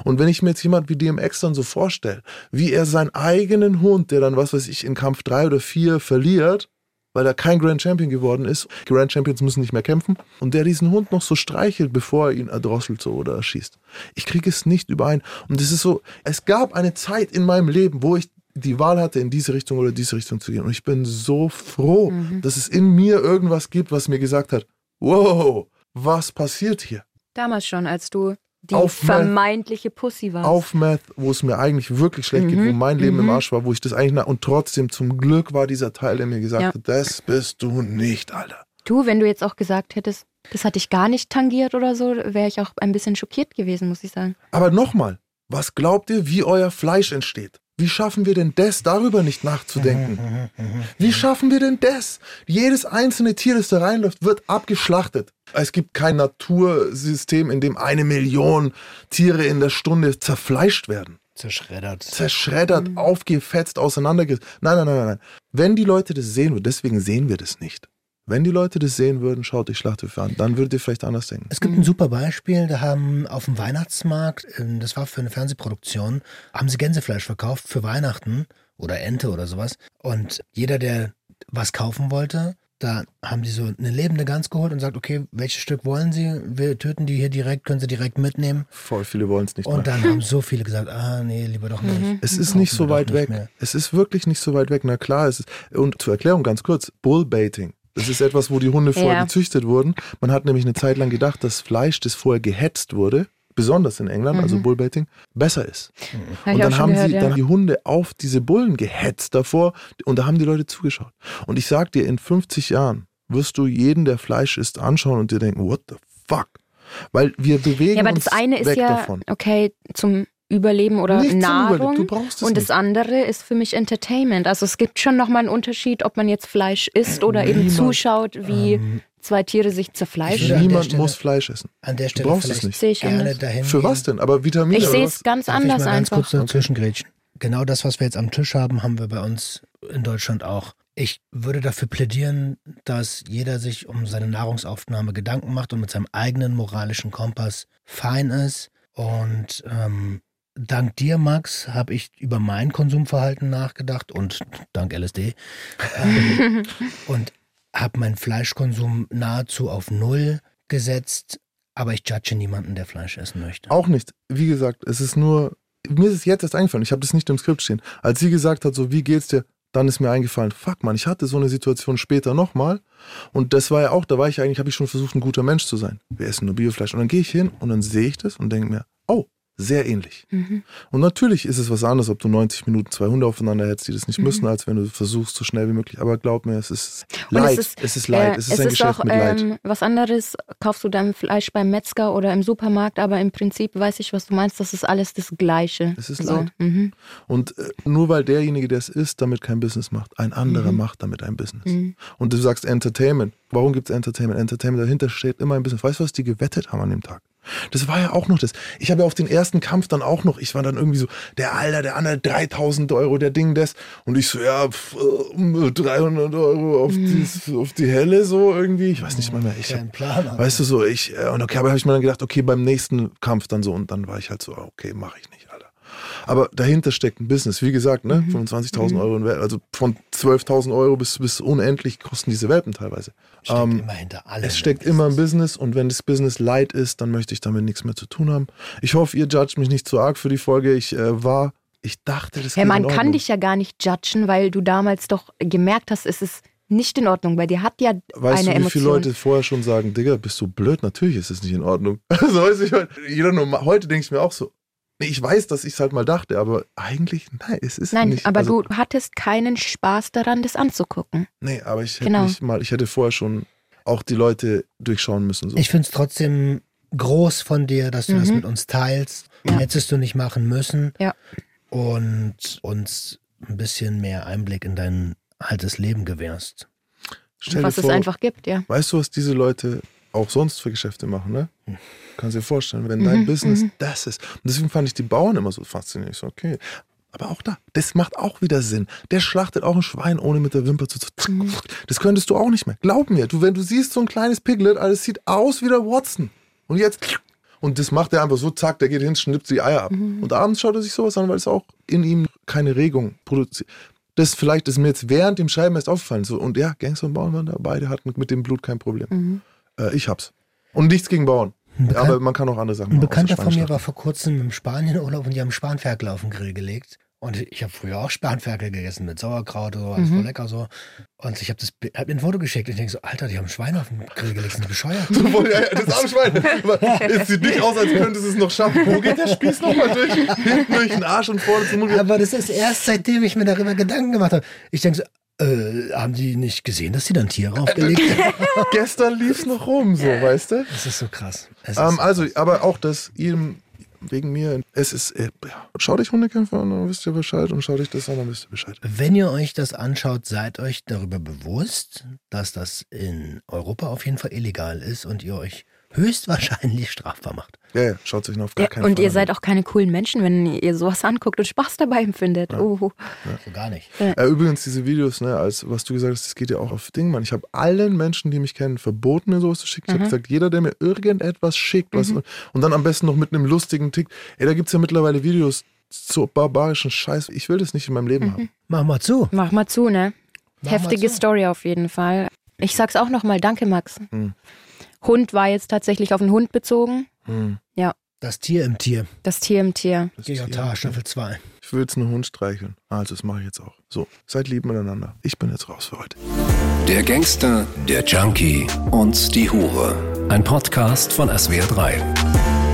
Und wenn ich mir jetzt jemand wie DMX dann so vorstelle, wie er seinen eigenen Hund, der dann, was weiß ich, in Kampf 3 oder 4 verliert, weil er kein Grand Champion geworden ist. Grand Champions müssen nicht mehr kämpfen. Und der diesen Hund noch so streichelt, bevor er ihn erdrosselt so oder erschießt. Ich kriege es nicht überein. Und es ist so, es gab eine Zeit in meinem Leben, wo ich die Wahl hatte, in diese Richtung oder diese Richtung zu gehen. Und ich bin so froh, mhm. dass es in mir irgendwas gibt, was mir gesagt hat, wow, was passiert hier? Damals schon, als du die auf vermeintliche Meth, Pussy warst. Auf Meth, wo es mir eigentlich wirklich schlecht mhm. geht, wo mein Leben mhm. im Arsch war, wo ich das eigentlich, und trotzdem zum Glück war dieser Teil, der mir gesagt ja. hat, das bist du nicht, Alter. Du, wenn du jetzt auch gesagt hättest, das hatte ich gar nicht tangiert oder so, wäre ich auch ein bisschen schockiert gewesen, muss ich sagen. Aber nochmal, was glaubt ihr, wie euer Fleisch entsteht? Wie schaffen wir denn das, darüber nicht nachzudenken? Wie schaffen wir denn das? Jedes einzelne Tier, das da reinläuft, wird abgeschlachtet. Es gibt kein Natursystem, in dem eine Million Tiere in der Stunde zerfleischt werden. Zerschreddert. Zerschreddert, mhm. aufgefetzt, auseinandergesetzt. Nein, nein, nein, nein. Wenn die Leute das sehen würden, deswegen sehen wir das nicht. Wenn die Leute das sehen würden, schaut die Schlachthöfe an, dann würdet ihr vielleicht anders denken. Es gibt ein super Beispiel, da haben auf dem Weihnachtsmarkt, ähm, das war für eine Fernsehproduktion, haben sie Gänsefleisch verkauft für Weihnachten oder Ente oder sowas. Und jeder, der was kaufen wollte, da haben die so eine lebende Gans geholt und sagt, okay, welches Stück wollen Sie? Wir töten die hier direkt, können Sie direkt mitnehmen. Voll viele wollen es nicht Und mehr. dann haben so viele gesagt, ah nee, lieber doch nicht. Mhm. Es ist nicht so weit weg. Mehr. Es ist wirklich nicht so weit weg. Na klar, es ist, und zur Erklärung ganz kurz, Bullbaiting das ist etwas, wo die Hunde vorher ja. gezüchtet wurden. Man hat nämlich eine Zeit lang gedacht, dass Fleisch, das vorher gehetzt wurde, besonders in England, also mhm. also Bullbaiting, besser ist. Mhm. Und dann haben gehört, sie ja. dann die Hunde auf diese Bullen gehetzt davor und da haben die Leute zugeschaut. Und ich sag dir, in 50 Jahren wirst du jeden, der Fleisch isst, anschauen und dir denken, what the fuck? Weil wir bewegen ja, aber uns das eine ist ja, davon. Okay, zum Überleben oder Nichts Nahrung. Du brauchst es und nicht. das andere ist für mich Entertainment. Also es gibt schon nochmal einen Unterschied, ob man jetzt Fleisch isst oder Niemand, eben zuschaut, wie ähm, zwei Tiere sich zerfleischen. Niemand Stelle, muss Fleisch essen. An der Stelle du brauchst es nicht. Sehe ich gerne dahin Für was denn? Aber Vitamine. Ich sehe es ganz Darf anders ich mal ganz einfach. Kurz dazwischen grätschen. Genau das, was wir jetzt am Tisch haben, haben wir bei uns in Deutschland auch. Ich würde dafür plädieren, dass jeder sich um seine Nahrungsaufnahme Gedanken macht und mit seinem eigenen moralischen Kompass fein ist und ähm, dank dir, Max, habe ich über mein Konsumverhalten nachgedacht und dank LSD ähm, und habe meinen Fleischkonsum nahezu auf Null gesetzt. Aber ich judge niemanden, der Fleisch essen möchte. Auch nicht. Wie gesagt, es ist nur, mir ist es jetzt erst eingefallen, ich habe das nicht im Skript stehen. Als sie gesagt hat, so, wie geht's dir? Dann ist mir eingefallen, fuck man, ich hatte so eine Situation später nochmal. Und das war ja auch, da war ich eigentlich, habe ich schon versucht, ein guter Mensch zu sein. Wir essen nur Biofleisch. Und dann gehe ich hin und dann sehe ich das und denke mir, oh, sehr ähnlich. Mhm. Und natürlich ist es was anderes, ob du 90 Minuten zwei Hunde aufeinander hättest, die das nicht mhm. müssen, als wenn du versuchst, so schnell wie möglich. Aber glaub mir, es ist Leid. Es ist, es ist Leid. Äh, es ist es ein ist Geschäft auch, mit Leid. Ähm, was anderes, kaufst du dein Fleisch beim Metzger oder im Supermarkt, aber im Prinzip weiß ich, was du meinst, das ist alles das Gleiche. Es ist so. Leid. Mhm. Und äh, nur weil derjenige, der es isst, damit kein Business macht, ein anderer mhm. macht damit ein Business. Mhm. Und du sagst Entertainment. Warum gibt es Entertainment? Entertainment, dahinter steht immer ein Business. Weißt du, was die gewettet haben an dem Tag? Das war ja auch noch das. Ich habe ja auf den ersten Kampf dann auch noch, ich war dann irgendwie so, der Alter, der andere 3000 Euro, der Ding, das. Und ich so, ja, 300 Euro auf, mhm. die, auf die Helle so irgendwie. Ich weiß nicht mal mehr. Ich hab, Plan, weißt du so, ich, äh, und okay, aber habe ich mir dann gedacht, okay, beim nächsten Kampf dann so. Und dann war ich halt so, okay, mache ich nicht. Aber dahinter steckt ein Business. Wie gesagt, ne? Mhm. 25.000 mhm. Euro in Welpen, also von 12.000 Euro bis, bis unendlich kosten diese Welpen teilweise. Steckt ähm, immer hinter allem. Es steckt immer ein Business und wenn das Business leid ist, dann möchte ich damit nichts mehr zu tun haben. Ich hoffe, ihr judgt mich nicht zu arg für die Folge. Ich äh, war, ich dachte, das hey, Man kann dich ja gar nicht judgen, weil du damals doch gemerkt hast, es ist nicht in Ordnung, weil dir hat ja weißt eine du, wie Emotion. viele Leute vorher schon sagen, Digga, bist du blöd? Natürlich ist es nicht in Ordnung. Also, weiß ich, jeder nur, heute denke ich mir auch so, ich weiß, dass ich es halt mal dachte, aber eigentlich, nein, es ist nein, nicht. Nein, aber also, du hattest keinen Spaß daran, das anzugucken. Nee, aber ich hätte genau. nicht mal, ich hätte vorher schon auch die Leute durchschauen müssen. So. Ich finde es trotzdem groß von dir, dass du mhm. das mit uns teilst. Ja. Hättest du nicht machen müssen. Ja. Und uns ein bisschen mehr Einblick in dein altes Leben gewährst. Stell was vor, es einfach gibt, ja. Weißt du, was diese Leute auch sonst für Geschäfte machen, ne? Kannst dir vorstellen, wenn dein mhm, Business mhm. das ist. Und deswegen fand ich die Bauern immer so faszinierend. Ich so, okay. Aber auch da, das macht auch wieder Sinn. Der schlachtet auch ein Schwein, ohne mit der Wimper zu. zu Mhm. Das könntest du auch nicht mehr. Glaub mir, du, wenn du siehst so ein kleines Piglet, alles sieht aus wie der Watson. Und jetzt. Und das macht er einfach so, zack, der geht hin, schnippt die Eier ab. Mhm. Und abends schaut er sich sowas an, weil es auch in ihm keine Regung produziert. Das vielleicht ist mir jetzt während dem Schreiben erst aufgefallen. So, und ja, Gangster und Bauern waren da, beide hatten mit dem Blut kein Problem. Mhm. Äh, ich hab's. Und nichts gegen Bauern. Bekan- Aber man kann auch andere Sachen Ein machen. Bekannter außer von mir war vor kurzem im Spanienurlaub und die haben Spanferkel auf den Grill gelegt. Und ich habe früher auch Spanferkel gegessen mit Sauerkraut oder so, alles voll lecker so. Und ich habe das hab mir ein Foto geschickt und ich denke so, Alter, die haben Schweine auf den Grill gelegt, sind bescheuert. Voll, ja, das arme Schwein. Es sieht nicht aus, als könnte es noch schaffen. Wo geht der Spieß nochmal durch? Hinten durch den Arsch und vorne zum Mund. Aber das ist erst seitdem ich mir darüber Gedanken gemacht habe. Ich denke so, äh, haben die nicht gesehen, dass die dann Tiere aufgelegt haben? Gestern lief's noch rum, so, weißt du? Das ist so krass. Es ist Ähm, also, aber auch das jedem wegen mir, es ist, äh, ja, schau dich Hundekämpfer an, dann wisst ihr Bescheid und schau dich das an, dann wisst ihr Bescheid. Wenn ihr euch das anschaut, seid euch darüber bewusst, dass das in Europa auf jeden Fall illegal ist und ihr euch höchstwahrscheinlich strafbar macht. Ja, ja, schaut sich noch auf gar Ja, keinen und Fall ihr an. seid auch keine coolen Menschen, wenn ihr sowas anguckt und Spaß dabei empfindet. Oh. So gar nicht. Äh, übrigens, diese Videos, ne, als was du gesagt hast, das geht ja auch auf Ding, Mann. Ich habe allen Menschen, die mich kennen, verboten, mir sowas zu schicken. Ich habe gesagt, jeder, der mir irgendetwas schickt, was, und dann am besten noch mit einem lustigen Tick. Ey, da gibt es ja mittlerweile Videos zu barbarischen Scheiß. Ich will das nicht in meinem Leben haben. Mach mal zu. Mach mal zu, ne? Mach Heftige zu. Story auf jeden Fall. Ich sag's auch nochmal, danke Max. Hm. Hund war jetzt tatsächlich auf den Hund bezogen. Hm. Ja, Das Tier im Tier. das Tier im Tier. Das ist GJH Staffel 2. Ich will jetzt einen Hund streicheln. Also, das mache ich jetzt auch. So, seid lieb miteinander. Ich bin jetzt raus für heute. Der Gangster, der Junkie und die Hure. Ein Podcast von SWR 3.